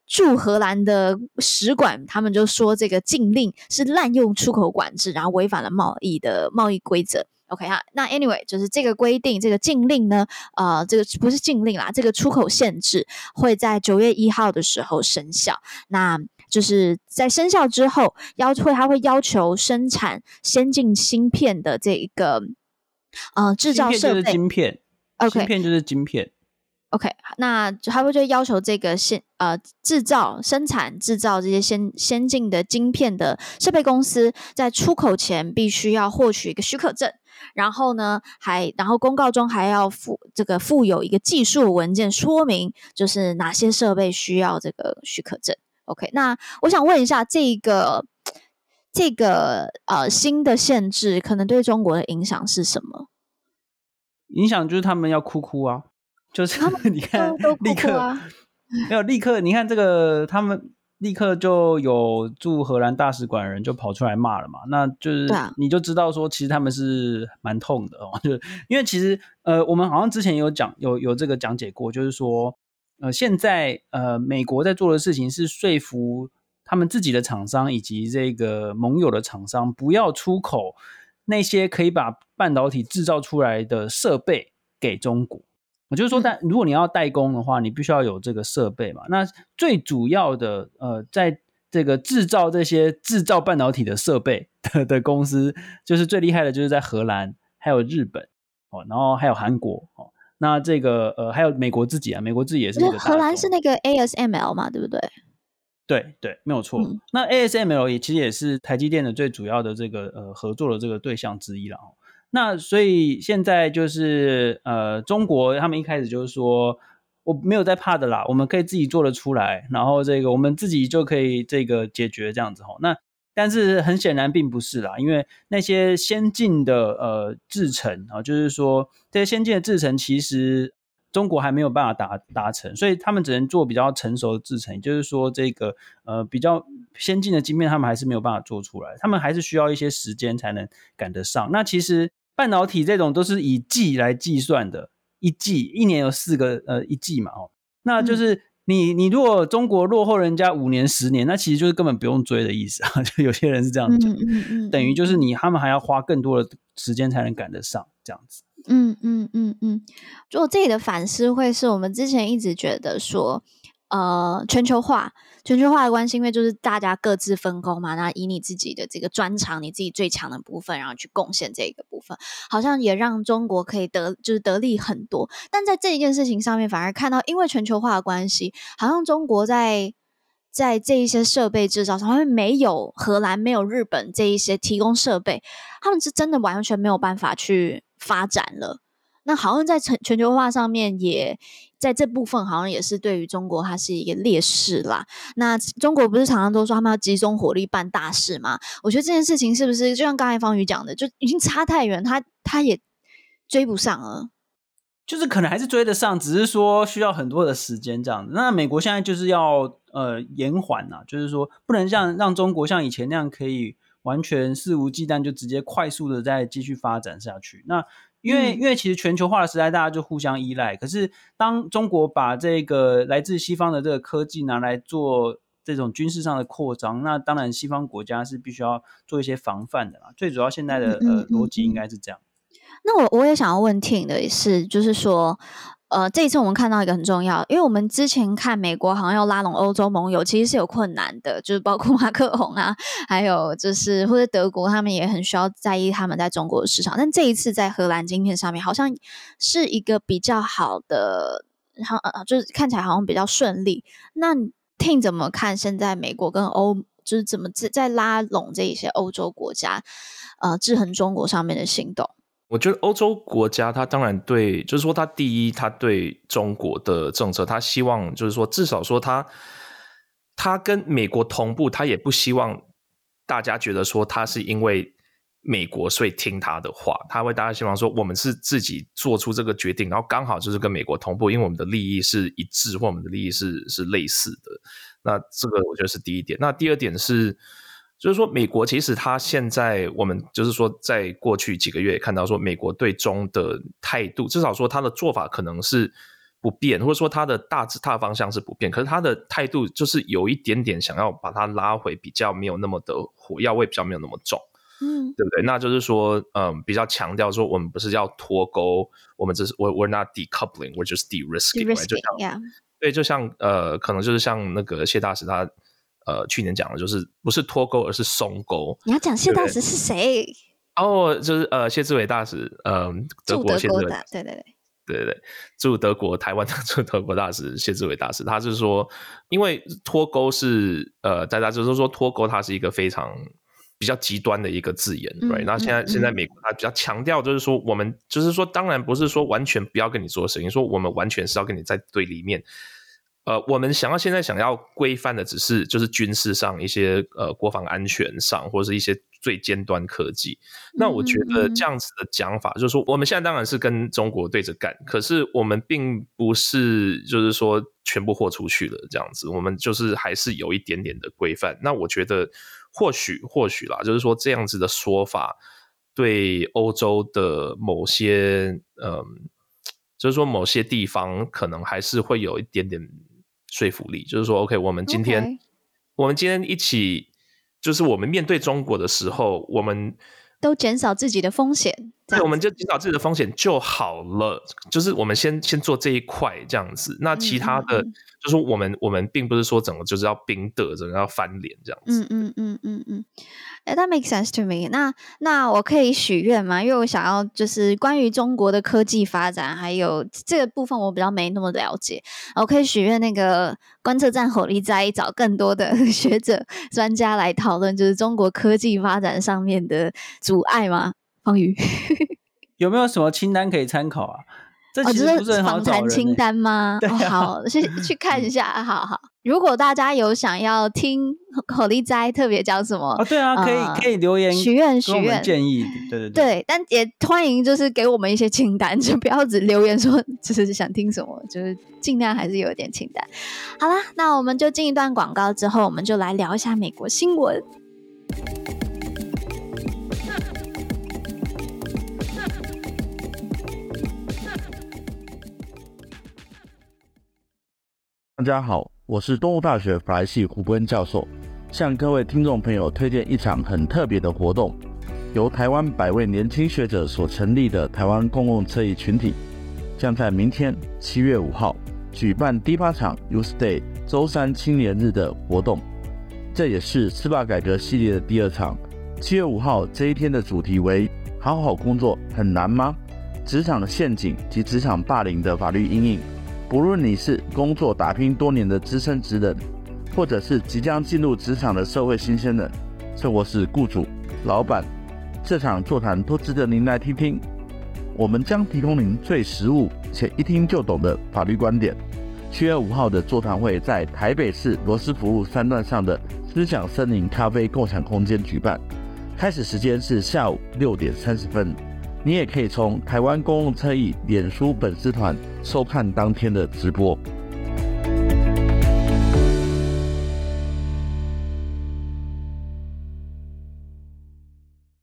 Speaker 4: 驻荷兰的使馆，他们就说这个禁令是滥用出口管制，然后违反了贸易的贸易规则。OK 哈，那 Anyway 就是这个规定，这个禁令呢，呃，这个不是禁令啦，这个出口限制会在九月一号的时候生效。那就是在生效之后，要会它会要求生产先进芯片的这一个呃制造设备，
Speaker 8: 芯片，OK，芯片就是晶片。
Speaker 4: OK，那还会就要求这个先呃制造、生产、制造这些先先进的晶片的设备公司在出口前必须要获取一个许可证。然后呢，还然后公告中还要附这个附有一个技术文件，说明就是哪些设备需要这个许可证。OK，那我想问一下，这个这个呃新的限制可能对中国的影响是什么？
Speaker 8: 影响就是他们要哭哭啊，就是 [laughs] 你看立刻没有立刻，你看这个他们。立刻就有驻荷兰大使馆的人就跑出来骂了嘛，那就是你就知道说，其实他们是蛮痛的哦，就是因为其实呃，我们好像之前有讲有有这个讲解过，就是说呃，现在呃，美国在做的事情是说服他们自己的厂商以及这个盟友的厂商不要出口那些可以把半导体制造出来的设备给中国。我就是说，但如果你要代工的话，你必须要有这个设备嘛。那最主要的，呃，在这个制造这些制造半导体的设备 [laughs] 的的公司，就是最厉害的，就是在荷兰，还有日本哦，然后还有韩国哦。那这个呃，还有美国自己啊，美国自己也是那个。
Speaker 4: 荷兰是那个 ASML 嘛，对不对？
Speaker 8: 对对，没有错。嗯、那 ASML 也其实也是台积电的最主要的这个呃合作的这个对象之一了。那所以现在就是呃，中国他们一开始就是说，我没有在怕的啦，我们可以自己做得出来，然后这个我们自己就可以这个解决这样子吼。那但是很显然并不是啦，因为那些先进的呃制程啊，就是说这些先进的制程其实中国还没有办法达达成，所以他们只能做比较成熟的制程，就是说这个呃比较先进的晶片他们还是没有办法做出来，他们还是需要一些时间才能赶得上。那其实半导体这种都是以季来计算的，一季一年有四个呃一季嘛哦，那就是。嗯你你如果中国落后人家五年十年，那其实就是根本不用追的意思啊！[laughs] 就有些人是这样讲，嗯嗯嗯、等于就是你他们还要花更多的时间才能赶得上这样子。
Speaker 4: 嗯嗯嗯嗯，就我自己的反思会是我们之前一直觉得说，呃，全球化。全球化的关系，因为就是大家各自分工嘛，那以你自己的这个专长，你自己最强的部分，然后去贡献这个部分，好像也让中国可以得就是得利很多。但在这一件事情上面，反而看到因为全球化的关系，好像中国在在这一些设备制造上，他们没有荷兰、没有日本这一些提供设备，他们是真的完全没有办法去发展了。那好像在全全球化上面也。在这部分好像也是对于中国，它是一个劣势啦。那中国不是常常都说他们要集中火力办大事吗？我觉得这件事情是不是就像刚才方宇讲的，就已经差太远，他他也追不上了。
Speaker 8: 就是可能还是追得上，只是说需要很多的时间这样子。那美国现在就是要呃延缓呐，就是说不能像让中国像以前那样可以完全肆无忌惮就直接快速的再继续发展下去。那因为，因为其实全球化的时代，大家就互相依赖。可是，当中国把这个来自西方的这个科技拿来做这种军事上的扩张，那当然西方国家是必须要做一些防范的啦。最主要现在的呃逻辑应该是这样。
Speaker 4: 那我我也想要问 Tim 的是，就是说。呃，这一次我们看到一个很重要，因为我们之前看美国好像要拉拢欧洲盟友，其实是有困难的，就是包括 [laughs] 马克宏啊，还有就是或者德国，他们也很需要在意他们在中国的市场。但这一次在荷兰晶片上面，好像是一个比较好的，然后呃，就是看起来好像比较顺利。那 Tim 怎么看现在美国跟欧，就是怎么在在拉拢这一些欧洲国家，呃，制衡中国上面的行动？
Speaker 7: 我觉得欧洲国家，他当然对，就是说，他第一，他对中国的政策，他希望就是说，至少说他，他跟美国同步，他也不希望大家觉得说他是因为美国所以听他的话，他会大家希望说，我们是自己做出这个决定，然后刚好就是跟美国同步，因为我们的利益是一致，或我们的利益是是类似的。那这个我觉得是第一点。那第二点是。就是说，美国其实它现在，我们就是说，在过去几个月也看到说，美国对中的态度，至少说他的做法可能是不变，或者说他的大致大方向是不变，可是他的态度就是有一点点想要把它拉回比较没有那么的火药味，比较没有那么重，嗯，对不对？那就是说，嗯，比较强调说，我们不是要脱钩，我们只是 we're not decoupling，we're just de-risking，就像，对，就像呃，可能就是像那个谢大使他。呃，去年讲的就是不是脱钩，而是松钩。
Speaker 4: 你要讲谢大使是谁？
Speaker 7: 哦，就是呃，谢志伟大使，呃，德国谢志伟，
Speaker 4: 对对对，
Speaker 7: 对对对，驻德国台湾的 [laughs] 驻德国大使谢志伟大使，他是说，因为脱钩是呃，大家就是说脱钩，它是一个非常比较极端的一个字眼，对、嗯。那、right? 现在、嗯、现在美国它比较强调，就是说我们就是说，当然不是说完全不要跟你做生意，说我们完全是要跟你在对立面。呃，我们想要现在想要规范的只是就是军事上一些呃国防安全上或者是一些最尖端科技。那我觉得这样子的讲法就是说，我们现在当然是跟中国对着干，可是我们并不是就是说全部豁出去了这样子，我们就是还是有一点点的规范。那我觉得或许或许啦，就是说这样子的说法对欧洲的某些嗯，就是说某些地方可能还是会有一点点。说服力就是说，OK，我们今天，Okay. 我们今天一起，就是我们面对中国的时候，我们
Speaker 4: 都减少自己的风险。
Speaker 7: 对，我们就减少自己的风险就好了。就是我们先先做这一块这样子，那其他的。就是我们，我们并不是说整个就是要冰的，整个要翻脸这样子。
Speaker 4: 嗯嗯嗯嗯嗯，哎、嗯，That makes sense to me 那。那那我可以许愿吗？因为我想要就是关于中国的科技发展，还有这个部分我比较没那么了解。我可以许愿那个观测站火力再找更多的学者专家来讨论，就是中国科技发展上面的阻碍吗？方宇 [laughs]
Speaker 8: 有没有什么清单可以参考啊？这其实不是很好找人、欸、
Speaker 4: 访谈清单吗？[laughs]
Speaker 8: 对啊、
Speaker 4: 哦，[laughs] 好，去去看一下。好好，如果大家有想要听口力斋特别讲什么，
Speaker 8: 哦，对啊，可以、呃、可以留言
Speaker 4: 许愿许愿
Speaker 8: 建议，对对对，
Speaker 4: 对，但也欢迎就是给我们一些清单，就不要只留言说就是想听什么，就是尽量还是有一点清单。好啦，那我们就进一段广告之后，我们就来聊一下美国新闻。
Speaker 9: 大家好，我是东吴大学法律系胡博恩教授，向各位听众朋友推荐一场很特别的活动，由台湾百位年轻学者所成立的台湾公共车椅群体，将在明天七月五号举办第八场 Youth Day 周三青年日的活动，这也是司法改革系列的第二场。七月五号这一天的主题为“好好工作很难吗？职场的陷阱及职场霸凌的法律因应”。不论你是工作打拼多年的资深职人，或者是即将进入职场的社会新鲜人，甚或是雇主、老板，这场座谈都值得您来听听。我们将提供您最实务且一听就懂的法律观点。七月五号的座谈会在台北市罗斯福路三段上的思想森林咖啡共享空间举办，开始时间是下午六点三十分。你也可以从台湾公共车椅脸书粉丝团收看当天的直播。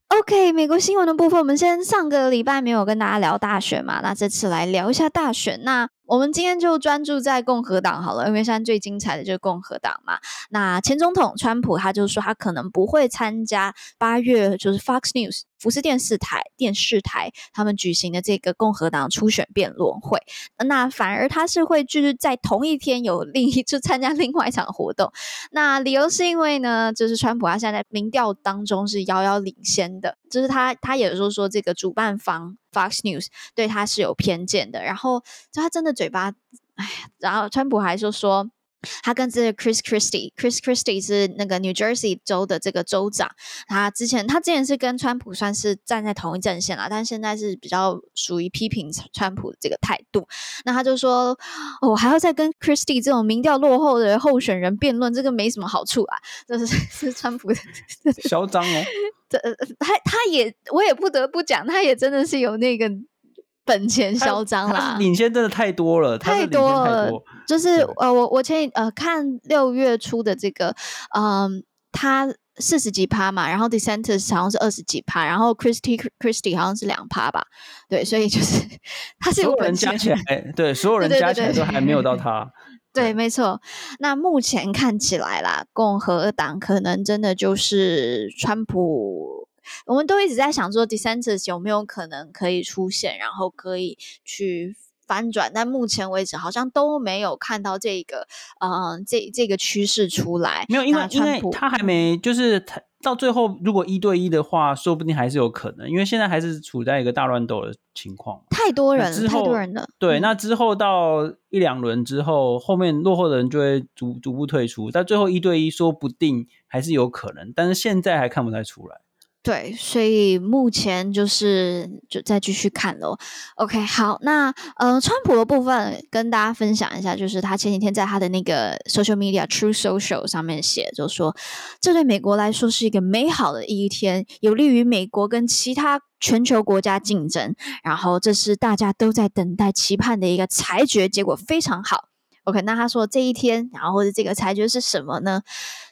Speaker 4: OK，美国新闻的部分，我们先上个礼拜没有跟大家聊大选嘛，那这次来聊一下大选。那我们今天就专注在共和党好了，因为现在最精彩的就是共和党嘛。那前总统川普他就说他可能不会参加八月就是 Fox News 福斯电视台电视台他们举行的这个共和党初选辩论会，那反而他是会就是在同一天有另一就参加另外一场活动。那理由是因为呢，就是川普他现在民调当中是遥遥领先的，就是他他也就是说这个主办方。Fox News 对他是有偏见的，然后就他真的嘴巴，哎呀，然后川普还说说他跟这个 Chris Christie，Chris Christie 是那个 New Jersey 州的这个州长，他之前他之前是跟川普算是站在同一阵线啦，但现在是比较属于批评川普的这个态度。那他就说，我、哦、还要再跟 Christie 这种民调落后的候选人辩论，这个没什么好处啊，这是是川普的
Speaker 8: 嚣张哦。[laughs]
Speaker 4: 这他他也我也不得不讲，他也真的是有那个本钱嚣张啦，
Speaker 8: 领先真的太多了，
Speaker 4: 太多了。就是呃，我我前呃看六月初的这个，嗯、呃，他四十几趴嘛，然后 DeSantis 好像是二十几趴，然后 Christie Christie 好像是两趴吧，对，所以就是 [laughs] 他是有本钱，
Speaker 8: 所有人加起来，[laughs] 对，所有人加起来都还没有到他。[laughs]
Speaker 4: 对，没错。那目前看起来啦，共和党可能真的就是川普。我们都一直在想说，DeSantis 有没有可能可以出现，然后可以去翻转？但目前为止，好像都没有看到这个，嗯、呃，这这个趋势出来。
Speaker 8: 没有，因为因为他还没就是他。到最后，如果一对一的话，说不定还是有可能，因为现在还是处在一个大乱斗的情况。
Speaker 4: 太多人了，太多人了。
Speaker 8: 对，嗯、那之后到一两轮之后，后面落后的人就会逐逐步退出。但最后一对一，说不定还是有可能，但是现在还看不太出来。
Speaker 4: 对，所以目前就是就再继续看喽。OK，好，那呃，川普的部分跟大家分享一下，就是他前几天在他的那个 social media True Social 上面写，就说这对美国来说是一个美好的一天，有利于美国跟其他全球国家竞争。然后这是大家都在等待期盼的一个裁决，结果非常好。OK，那他说这一天，然后或者这个裁决是什么呢？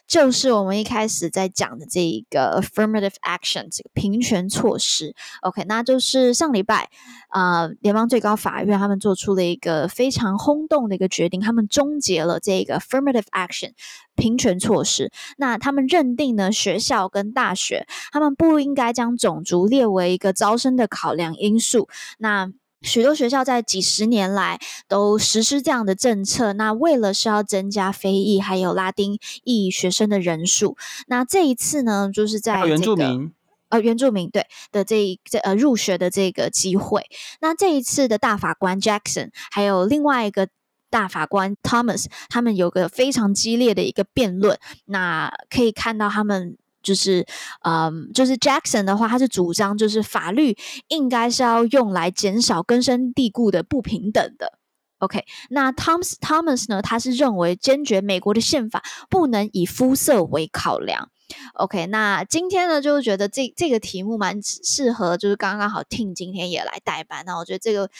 Speaker 4: 就是我们一开始在讲的这一个 affirmative action 这个平权措施。OK，那就是上礼拜啊、呃，联邦最高法院他们做出了一个非常轰动的一个决定，他们终结了这个 affirmative action 平权措施。那他们认定呢，学校跟大学他们不应该将种族列为一个招生的考量因素。那许多学校在几十年来都实施这样的政策，那为了是要增加非裔还有拉丁裔学生的人数。那这一次呢，就是在、这个、
Speaker 8: 原住民
Speaker 4: 呃原住民对的这一这呃入学的这个机会。那这一次的大法官 Jackson 还有另外一个大法官 Thomas，他们有个非常激烈的一个辩论。那可以看到他们。就是，嗯，就是 Jackson 的话，他是主张就是法律应该是要用来减少根深蒂固的不平等的。OK，那 Thomas Thomas 呢，他是认为坚决美国的宪法不能以肤色为考量。OK，那今天呢，就是觉得这这个题目蛮适合，就是刚刚好 Ting 今天也来代班，那我觉得这个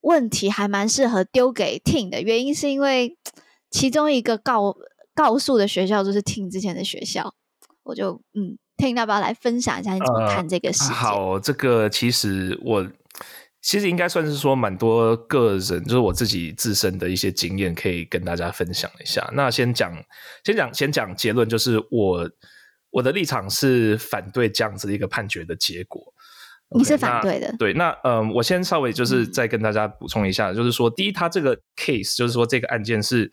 Speaker 4: 问题还蛮适合丢给 Ting 的原因是因为其中一个告告诉的学校就是 Ting 之前的学校。我就嗯，听要不要来分享一下你怎么看这个事情？
Speaker 7: 呃、好，这个其实我其实应该算是说蛮多个人，就是我自己自身的一些经验，可以跟大家分享一下。那先讲，先讲，先讲结论，就是我我的立场是反对这样子的一个判决的结果。
Speaker 4: 你是反对的？
Speaker 7: 对，那嗯、呃，我先稍微就是再跟大家补充一下，嗯、就是说，第一，他这个 case 就是说这个案件是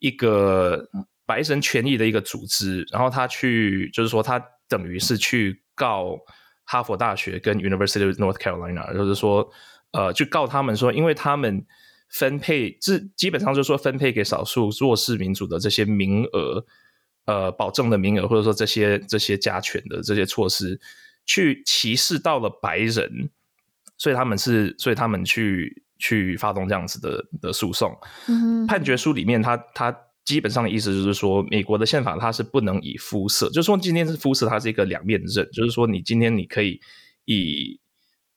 Speaker 7: 一个。白人权益的一个组织，然后他去，就是说，他等于是去告哈佛大学跟 University of North Carolina，就是说，呃，去告他们说，因为他们分配，这基本上就是说，分配给少数弱势民族的这些名额，呃，保证的名额，或者说这些这些加权的这些措施，去歧视到了白人，所以他们是，所以他们去去发动这样子的的诉讼。嗯，判决书里面他，他他。基本上的意思就是说，美国的宪法它是不能以肤色，就是说今天是肤色，它是一个两面刃，就是说你今天你可以以，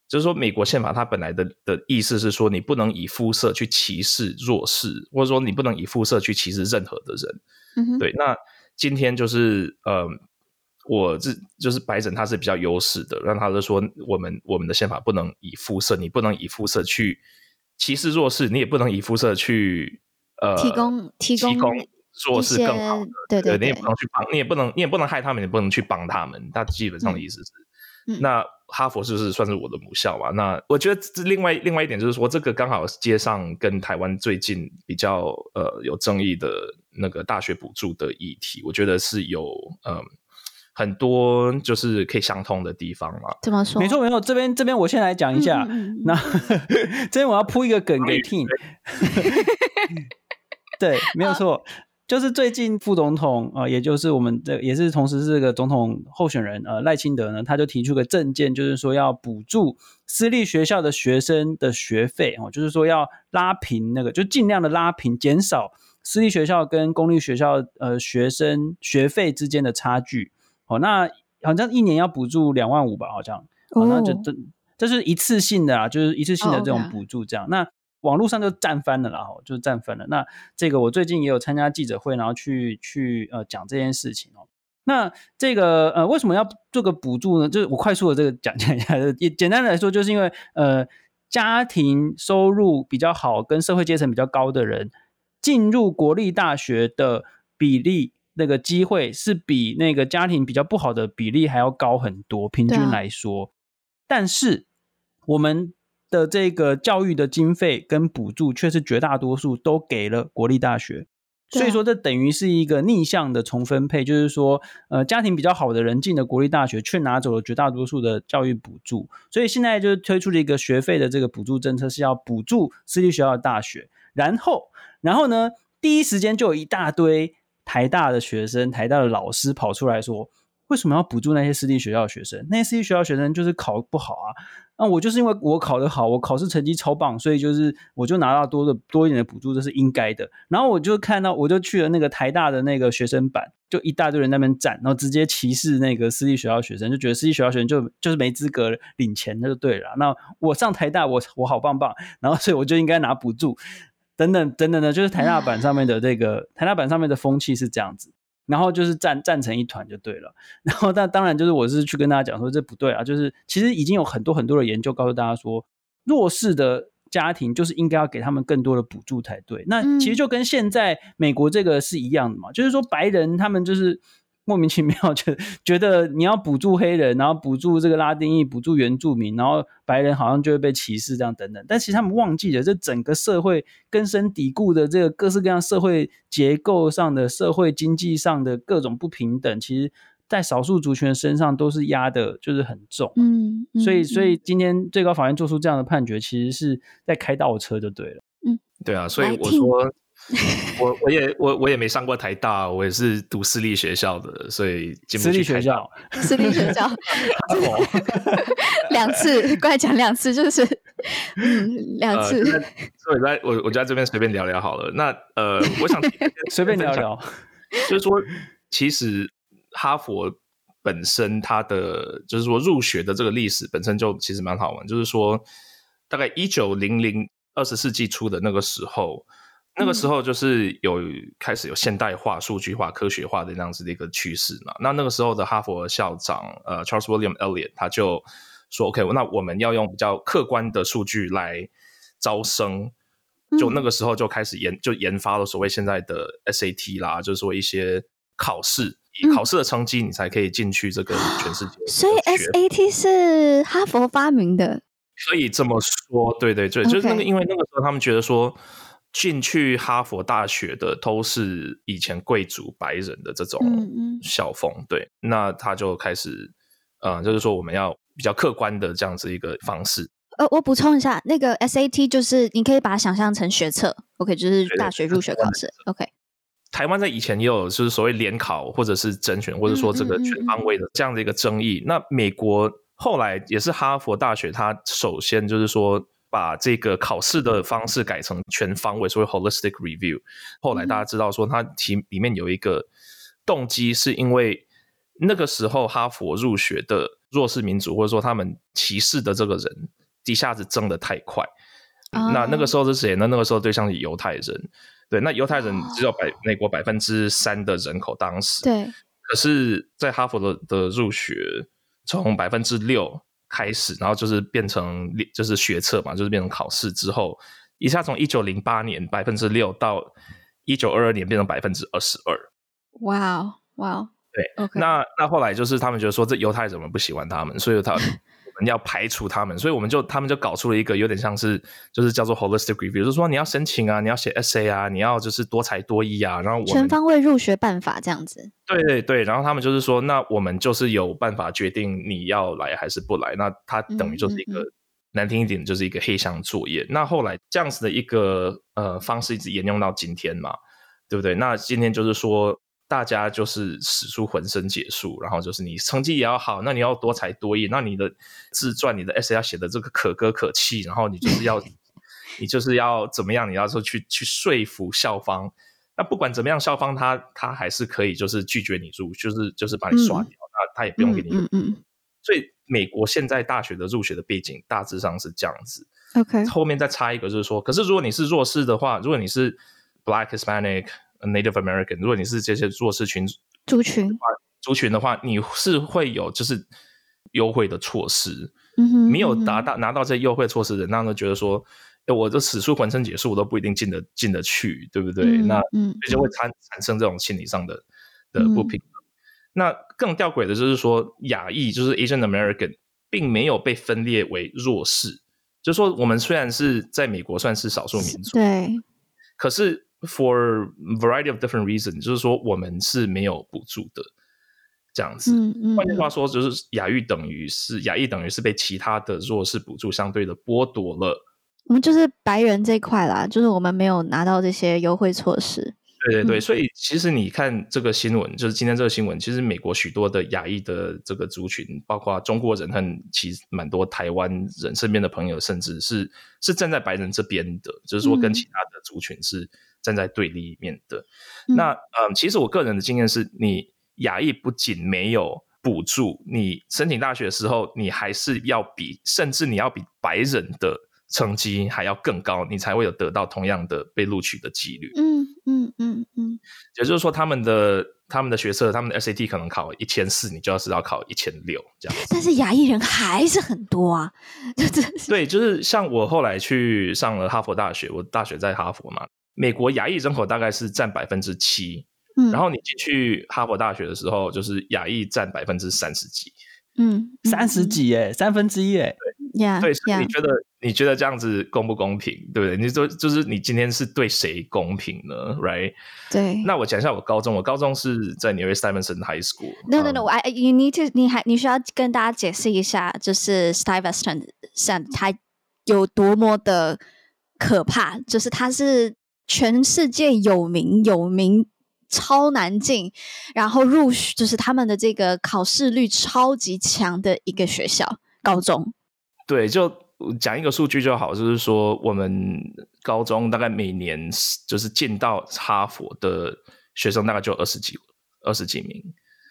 Speaker 7: 就是说美国宪法它本来的的意思是说，你不能以肤色去歧视弱势，或者说你不能以肤色去歧视任何的人。嗯哼，对。那今天就是呃，我这就是白人他是比较优势的，让他就说我们我们的宪法不能以肤色，你不能以肤色去歧视弱势，你也不能以肤色去。呃，
Speaker 4: 提供提供
Speaker 7: 做事更好的，
Speaker 4: 对对，对，
Speaker 7: 你也不能去帮，你也不能，你也不能害他们，你不能去帮他们。那基本上的意思是，嗯、那哈佛是不是算是我的母校嘛？那我觉得这另外另外一点就是说，这个刚好接上跟台湾最近比较呃有争议的那个大学补助的议题，我觉得是有嗯、呃、很多就是可以相通的地方嘛。
Speaker 4: 怎么说？
Speaker 8: 没错没错，这边这边我先来讲一下，嗯、那 [laughs] 这边我要铺一个梗给 Ting。[laughs] 对，没有错，就是最近副总统啊、呃，也就是我们的，也是同时是这个总统候选人呃赖清德呢，他就提出个政见，就是说要补助私立学校的学生的学费哦，就是说要拉平那个，就尽量的拉平，减少私立学校跟公立学校呃学生学费之间的差距。哦，那好像一年要补助两万五吧，好像，哦，那就这这是一次性的啊，就是一次性的这种补助这样.那。网络上就站翻了啦，哈，就是战翻了。那这个我最近也有参加记者会，然后去去呃讲这件事情哦。那这个呃为什么要做个补助呢？就是我快速的这个讲讲一下，也简单来说，就是因为呃家庭收入比较好跟社会阶层比较高的人进入国立大学的比例，那个机会是比那个家庭比较不好的比例还要高很多，平均来说。但是我们。的这个教育的经费跟补助，却是绝大多数都给了国立大学，所以说这等于是一个逆向的重分配，就是说，呃，家庭比较好的人进了国立大学，却拿走了绝大多数的教育补助，所以现在就推出了一个学费的这个补助政策，是要补助私立学校的大学，然后，然后呢，第一时间就有一大堆台大的学生、台大的老师跑出来说，为什么要补助那些私立学校的学生？那些私立学校学生就是考不好啊。那我就是因为我考得好，我考试成绩超棒，所以就是我就拿到多的多一点的补助，这是应该的。然后我就看到，我就去了那个台大的那个学生版，就一大堆人在那边站，然后直接歧视那个私立学校学生，就觉得私立学校学生就就是没资格领钱，那就对了。那我上台大，我我好棒棒，然后所以我就应该拿补助，等等等等的，就是台大版上面的这个台大版上面的风气是这样子。然后就是站站成一团就对了。[laughs] 然后但当然就是我是去跟大家讲说这不对啊，就是其实已经有很多很多的研究告诉大家说，弱势的家庭就是应该要给他们更多的补助才对。那其实就跟现在美国这个是一样的嘛，就是说白人他们就是。莫名其妙觉觉得你要补助黑人，然后补助这个拉丁裔，补助原住民，然后白人好像就会被歧视这样等等。但其实他们忘记了，这整个社会根深蒂固的这个各式各样社会结构上的社会经济上的各种不平等，其实在少数族群身上都是压的，就是很重。
Speaker 4: 嗯，嗯，
Speaker 8: 所以所以今天最高法院做出这样的判决，其实是在开倒车就对了。
Speaker 4: 嗯，
Speaker 7: 对啊，所以我说。[laughs] 我我也我我也没上过台大，我也是读私立学校的，所以
Speaker 8: 私立学校，
Speaker 4: 私立学校 [laughs] [laughs] 两次，过来讲两次，就是嗯，两次。
Speaker 7: 呃、所以在我我就在这边随便聊聊好了。那呃，我想
Speaker 8: 随便聊聊，
Speaker 7: 就是说，其实哈佛本身它的就是说入学的这个历史本身就其实蛮好玩，就是说大概一九零零二十世纪初的那个时候。那个时候就是有开始有现代化、数据化、科学化的那样子的一个趋势嘛。那那个时候的哈佛校长呃 Charles William Elliot 他就说：“OK，那我们要用比较客观的数据来招生。”就那个时候就开始研就研发了所谓现在的 SAT 啦，就是说一些考试，以考试的成绩你才可以进去这个全世界。
Speaker 4: 所以 SAT 是哈佛发明的，
Speaker 7: 可以这么说。对对对，就是那个，因为那个时候他们觉得说。进去哈佛大学的都是以前贵族白人的这种校风，嗯嗯对，那他就开始，呃，就是说我们要比较客观的这样子一个方式。
Speaker 4: 呃，我补充一下，那个 SAT 就是你可以把它想象成学测，OK，就是大学入学考试，OK。
Speaker 7: 台湾在以前也有就是所谓联考或者是甄选，或者说这个全方位的这样的一个争议。那美国后来也是哈佛大学，它首先就是说。把这个考试的方式改成全方位，所谓 holistic review。后来大家知道说，它其里面有一个动机，是因为那个时候哈佛入学的弱势民族，或者说他们歧视的这个人，一下子增的太快。Oh. 那那个时候是谁呢？那个时候对象是犹太人。对，那犹太人只有百美国百分之三的人口，当时
Speaker 4: 对。
Speaker 7: 可是，在哈佛的的入学从百分之六。开始，然后就是变成就是学测嘛，就是变成考试之后，一下从一九零八年百分之六到一九二二年变成百分之二十二。
Speaker 4: 哇哦，哇哦，
Speaker 7: 对，Okay. 那那后来就是他们觉得说这犹太人们不喜欢他们，所以他。要排除他们，所以我们就他们就搞出了一个有点像是就是叫做 holistic review，就是说你要申请啊，你要写 essay 啊，你要就是多才多艺啊，然后
Speaker 4: 全方位入学办法这样子。
Speaker 7: 对对对，然后他们就是说，那我们就是有办法决定你要来还是不来，那它等于就是一个、嗯嗯嗯、难听一点就是一个黑箱作业。那后来这样子的一个呃方式一直沿用到今天嘛，对不对？那今天就是说。大家就是使出浑身解数，然后就是你成绩也要好，那你要多才多艺，那你的自传、你的 essay 要写的这个可歌可泣，然后你就是要，[laughs] 你就是要怎么样？你要说去去说服校方，那不管怎么样，校方他他还是可以就是拒绝你入，就是就是把你刷掉，嗯、那他也不用给你。嗯，嗯，嗯。所以美国现在大学的入学的背景大致上是这样子。
Speaker 4: OK，
Speaker 7: 后面再插一个就是说，可是如果你是弱势的话，如果你是 Black Hispanic。Native American，如果你是这些弱势群
Speaker 4: 族群
Speaker 7: 族群的话，你是会有就是优惠的措施。
Speaker 4: 嗯哼，
Speaker 7: 没有达到拿到这些优惠措施的人，那都觉得说，哎，我这使出浑身解数，我都不一定进得进得去，对不对？
Speaker 4: 嗯、
Speaker 7: 那
Speaker 4: 嗯，
Speaker 7: 就会产产生这种心理上的的不平衡。嗯、那更吊诡的就是说，亚裔就是 Asian American，并没有被分裂为弱势。就是说，我们虽然是在美国算是少数民族，
Speaker 4: 对，
Speaker 7: 可是。For variety of different reasons，就是说我们是没有补助的，这样子。
Speaker 4: 嗯嗯。
Speaker 7: 换句话说，就是亚裔等于是亚裔等于是被其他的弱势补助相对的剥夺了。
Speaker 4: 我们就是白人这一块啦，就是我们没有拿到这些优惠措施。
Speaker 7: 对对对，嗯、所以其实你看这个新闻，就是今天这个新闻，其实美国许多的亚裔的这个族群，包括中国人和其实蛮多台湾人身边的朋友，甚至是是站在白人这边的，就是说跟其他的族群是。站在对立面的，那嗯，其实我个人的经验是，你亚裔不仅没有补助，你申请大学的时候，你还是要比，甚至你要比白人的成绩还要更高，你才会有得到同样的被录取的几率。
Speaker 4: 嗯嗯嗯嗯，
Speaker 7: 也就是说，他们的他们的学测，他们的 SAT 可能考一千四，你就要是要考一千六这样。
Speaker 4: 但是亚裔人还是很多啊，[laughs]
Speaker 7: 对，就是像我后来去上了哈佛大学，我大学在哈佛嘛，美国亚裔人口大概是占百分之七，嗯，然后你进去哈佛大学的时候，就是亚裔占百分之三十几，
Speaker 8: 嗯，三十几耶，三分之一哎。
Speaker 4: Yeah,
Speaker 7: 对，所以你觉得.你觉得这样子公不公平？对不对？你说就是你今天是对谁公平呢？Right？
Speaker 4: 对。
Speaker 7: 那我讲一下我高中，我高中是在纽约 Stuyvesant High School。
Speaker 4: No, no, no. I, you need to. 你还你需要跟大家解释一下，就是 Stuyvesant 它有多么的可怕，就是它是全世界有名有名超难进，然后入就是他们的这个考试率超级强的一个学校，高中。
Speaker 7: 对，就讲一个数据就好，就是说我们高中大概每年就是进到哈佛的学生大概就二十几二十几名，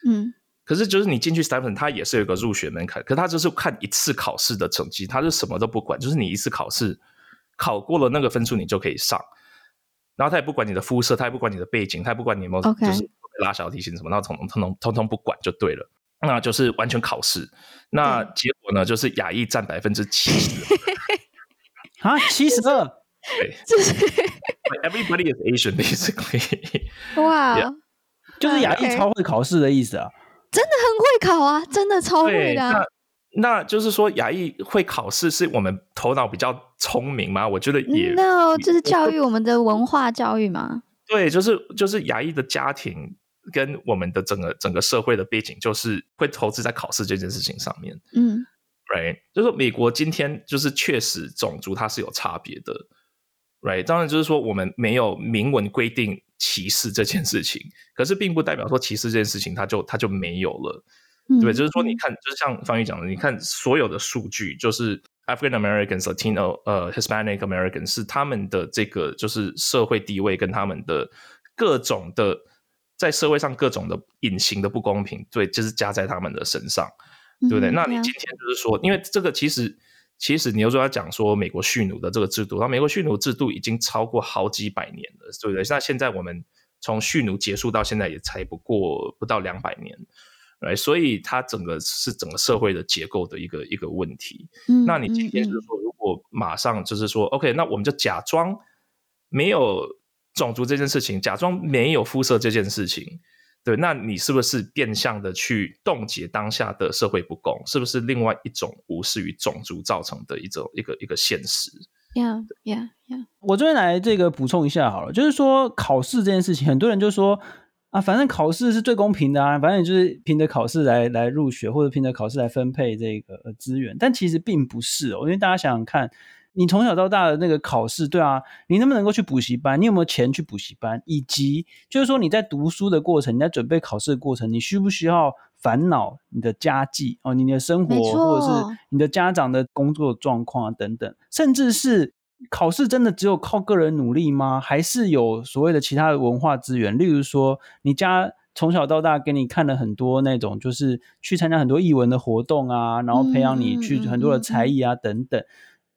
Speaker 4: 嗯，
Speaker 7: 可是就是你进去 Stuyvesant，它也是有一个入学门槛，可是它就是看一次考试的成绩，它是什么都不管，就是你一次考试考过了那个分数，你就可以上，然后他也不管你的肤色，他也不管你的背景，他也不管你有没有就是拉小提琴什么，然后统统统统统统不管就对了。那就是完全考试，那结果呢？就是雅裔占百分之七十，[laughs]
Speaker 8: 啊，七十二，[laughs]
Speaker 7: 对，就是 everybody is Asian basically，[laughs]
Speaker 4: 哇
Speaker 8: 就是雅裔超会考试的意思啊，
Speaker 4: 真的很会考啊，真的超会的、啊。
Speaker 7: 那那就是说牙医会考试，是我们头脑比较聪明吗？我觉得也
Speaker 4: ，no，就是教育我们的文化教育嘛。
Speaker 7: 对，就是就是牙医的家庭。跟我们的整个整个社会的背景，就是会投资在考试这件事情上面。
Speaker 4: 嗯
Speaker 7: ，right，就是说美国今天就是确实种族它是有差别的，right。当然就是说我们没有明文规定歧视这件事情，可是并不代表说歧视这件事情它就它就没有了，
Speaker 4: 嗯、
Speaker 7: 对，就是说你看，就是像方宇讲的，你看所有的数据，就是 African Americans、Latino、呃 Hispanic Americans 是他们的这个就是社会地位跟他们的各种的。在社会上各种的隐形的不公平，对，就是加在他们的身上，对不对？嗯、那你今天就是说，因为这个其实，其实你又说要讲说美国蓄奴的这个制度，那美国蓄奴制度已经超过好几百年了，对不对？那现在我们从蓄奴结束到现在也才不过不到两百年，对，所以它整个是整个社会的结构的一个一个问题。
Speaker 4: 嗯、
Speaker 7: 那你今天就是说，如果马上就是说、嗯、，OK，那我们就假装没有。种族这件事情，假装没有肤色这件事情，对，那你是不是变相的去冻结当下的社会不公？是不是另外一种无视于种族造成的一种一个一个现实
Speaker 4: ？Yeah, yeah, yeah。
Speaker 8: 我这边来这个补充一下好了，就是说考试这件事情，很多人就说啊，反正考试是最公平的啊，反正就是凭着考试来来入学，或者凭着考试来分配这个资源，但其实并不是哦，因为大家想想看。你从小到大的那个考试，对啊，你能不能够去补习班？你有没有钱去补习班？以及就是说你在读书的过程，你在准备考试的过程，你需不需要烦恼你的家计哦，你的生活，或者是你的家长的工作状况啊等等，甚至是考试真的只有靠个人努力吗？还是有所谓的其他的文化资源？例如说，你家从小到大给你看了很多那种，就是去参加很多艺文的活动啊，然后培养你去很多的才艺啊等等。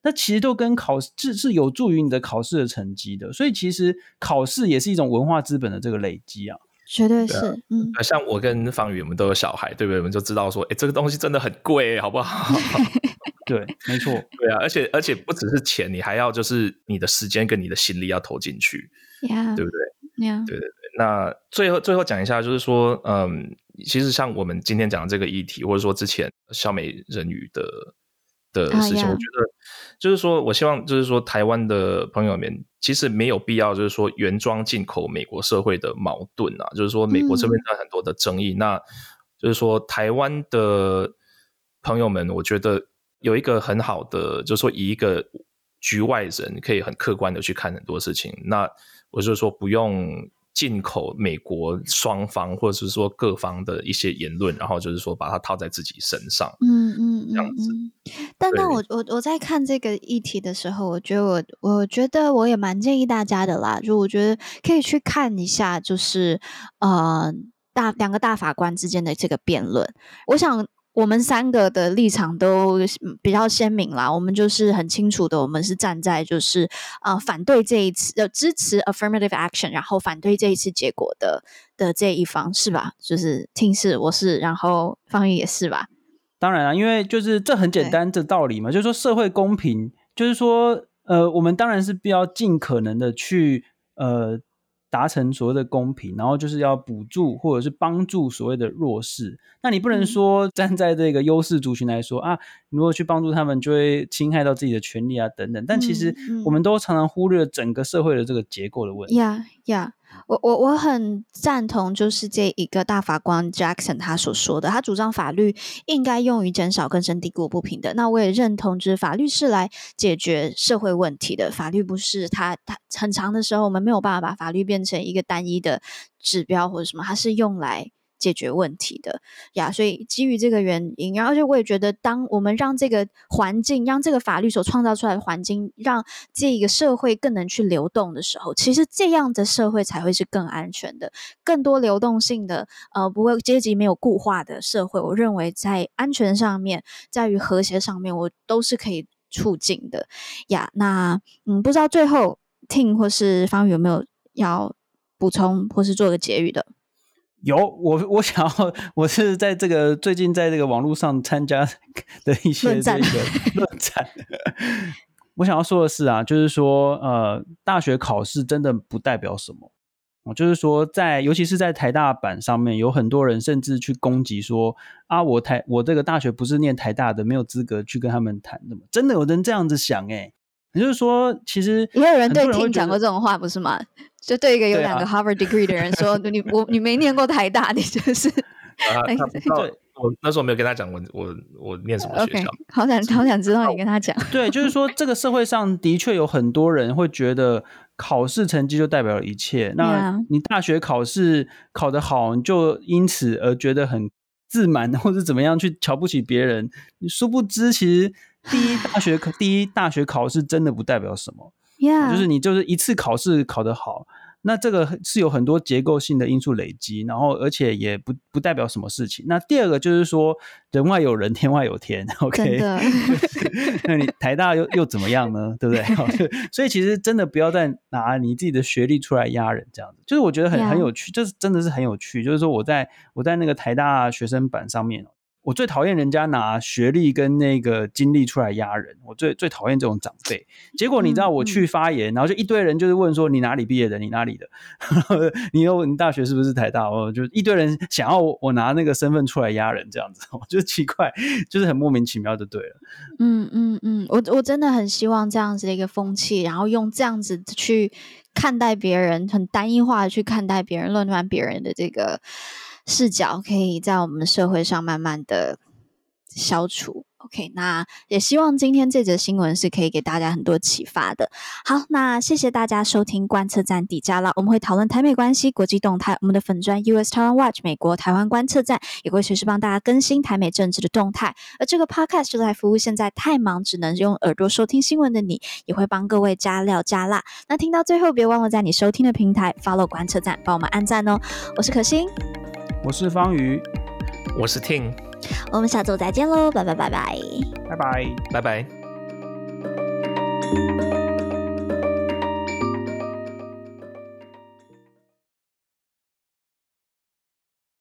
Speaker 8: 那其实都跟考试是是有助于你的考试的成绩的，所以其实考试也是一种文化资本的这个累积啊，
Speaker 4: 绝对是。嗯，
Speaker 7: 像我跟方宇，我们都有小孩，对不对？我们就知道说，哎，这个东西真的很贵，好不好？[laughs]
Speaker 8: 对，没错，
Speaker 7: 对啊，而且而且不只是钱，你还要就是你的时间跟你的心力要投进去
Speaker 4: ，yeah,
Speaker 7: 对不对
Speaker 4: ？Yeah.
Speaker 7: 对对对。那最后最后讲一下，就是说，嗯，其实像我们今天讲的这个议题，或者说之前小美人鱼的。的事情，uh. 我觉得就是说，我希望就是说，台湾的朋友们其实没有必要就是说原装进口美国社会的矛盾啊，就是说美国这边有很多的争议，嗯、那就是说台湾的朋友们，我觉得有一个很好的，就是说以一个局外人可以很客观的去看很多事情，那我就是说不用。进口美国双方或者是说各方的一些言论，然后就是说把它套在自己身上，
Speaker 4: 嗯嗯，这样子。
Speaker 7: 嗯、
Speaker 4: 但那我我我在看这个议题的时候，我觉得我我觉得我也蛮建议大家的啦，就我觉得可以去看一下，就是呃大两个大法官之间的这个辩论。我想我们三个的立场都比较鲜明啦，我们就是很清楚的，我们是站在就是呃反对这一次呃支持 affirmative action，然后反对这一次结果的的这一方是吧？就是听是我是，然后方宇也是吧？
Speaker 8: 当然啊，因为就是这很简单的道理嘛，就是说社会公平，就是说呃，我们当然是必要尽可能的去呃。达成所谓的公平，然后就是要补助或者是帮助所谓的弱势。那你不能说 [laughs] 站在这个优势族群来说、嗯、啊，如果去帮助他们，就会侵害到自己的权利啊等等。但其实我们都常常忽略整个社会的这个结构的问题。
Speaker 4: 呀呀。我我我很赞同，就是这一个大法官 Jackson 他所说的，他主张法律应该用于减少根深蒂固不平等。那我也认同，就是法律是来解决社会问题的，法律不是它它很长的时候，我们没有办法把法律变成一个单一的指标或者什么，它是用来。解决问题的呀，所以基于这个原因，然后就我也觉得，当我们让这个环境，让这个法律所创造出来的环境，让这个社会更能去流动的时候，其实这样的社会才会是更安全的，更多流动性的，呃，不会阶级没有固化的社会。我认为在安全上面，在于和谐上面，我都是可以促进的呀。那嗯，不知道最后 Ting 或是方宇有没有要补充或是做个结语的？
Speaker 8: 有我，我想要，我是在这个最近在这个网络上参加 [laughs] 的一些这个 [laughs] 论坛。我想要说的是啊，就是说，呃，大学考试真的不代表什么。就是说在，在尤其是在台大版上面，有很多人甚至去攻击说啊，我台我这个大学不是念台大的，没有资格去跟他们谈的嘛。真的有人这样子想诶、欸，也就是说，其实
Speaker 4: 也有人对 Ting 讲过这种话，不是吗？就对一个有两个 Harvard degree 的人说：“ [laughs] 啊、你我你没念过台大，你就是。
Speaker 7: 啊”他不知道，我那时候没有跟他讲我我我念什么学校。
Speaker 4: Okay, 好想好想知道你跟他讲。
Speaker 8: 对，就是说这个社会上的确有很多人会觉得考试成绩就代表了一切。那你大学考试考得好，你就因此而觉得很自满，或者怎么样去瞧不起别人。你殊不知，其实第一大学考 [laughs] 第一大学考试真的不代表什么。
Speaker 4: Yeah.
Speaker 8: 就是你就是一次考试考得好，那这个是有很多结构性的因素累积，然后而且也不不代表什么事情。那第二个就是说，人外有人，天外有天。[laughs] OK，[laughs] 那你台大又又怎么样呢？对不对？所以其实真的不要再拿你自己的学历出来压人，这样子。就是我觉得很很有趣，就是真的是很有趣。就是说我在我在那个台大学生版上面。我最讨厌人家拿学历跟那个经历出来压人，我最最讨厌这种长辈。结果你知道我去发言，然后就一堆人就是问说，你哪里毕业的？你哪里的？[laughs] 你有你大学是不是台大？我就一堆人想要我拿那个身份出来压人，这样子，[laughs] 我就奇怪，就是很莫名其妙就对了。
Speaker 4: 嗯嗯嗯，我我真的很希望这样子的一个风气，然后用这样子去看待别人，很单一化的去看待别人，论断别人的这个。视角可以在我们社会上慢慢的消除。OK，那也希望今天这则新闻是可以给大家很多启发的。好，那谢谢大家收听观测站底加拉，我们会讨论台美关系、国际动态。我们的粉专 US Taiwan Watch 美国台湾观测站也会随时帮大家更新台美政治的动态。而这个 Podcast 就来服务现在太忙只能用耳朵收听新闻的你，也会帮各位加料加辣。那听到最后，别忘了在你收听的平台 Follow 观测站，帮我们按赞哦。我是可心。
Speaker 8: 我是方瑜，
Speaker 7: 我是 Ting，
Speaker 4: 我们下周再见喽，拜拜拜拜，
Speaker 8: 拜拜。拜拜。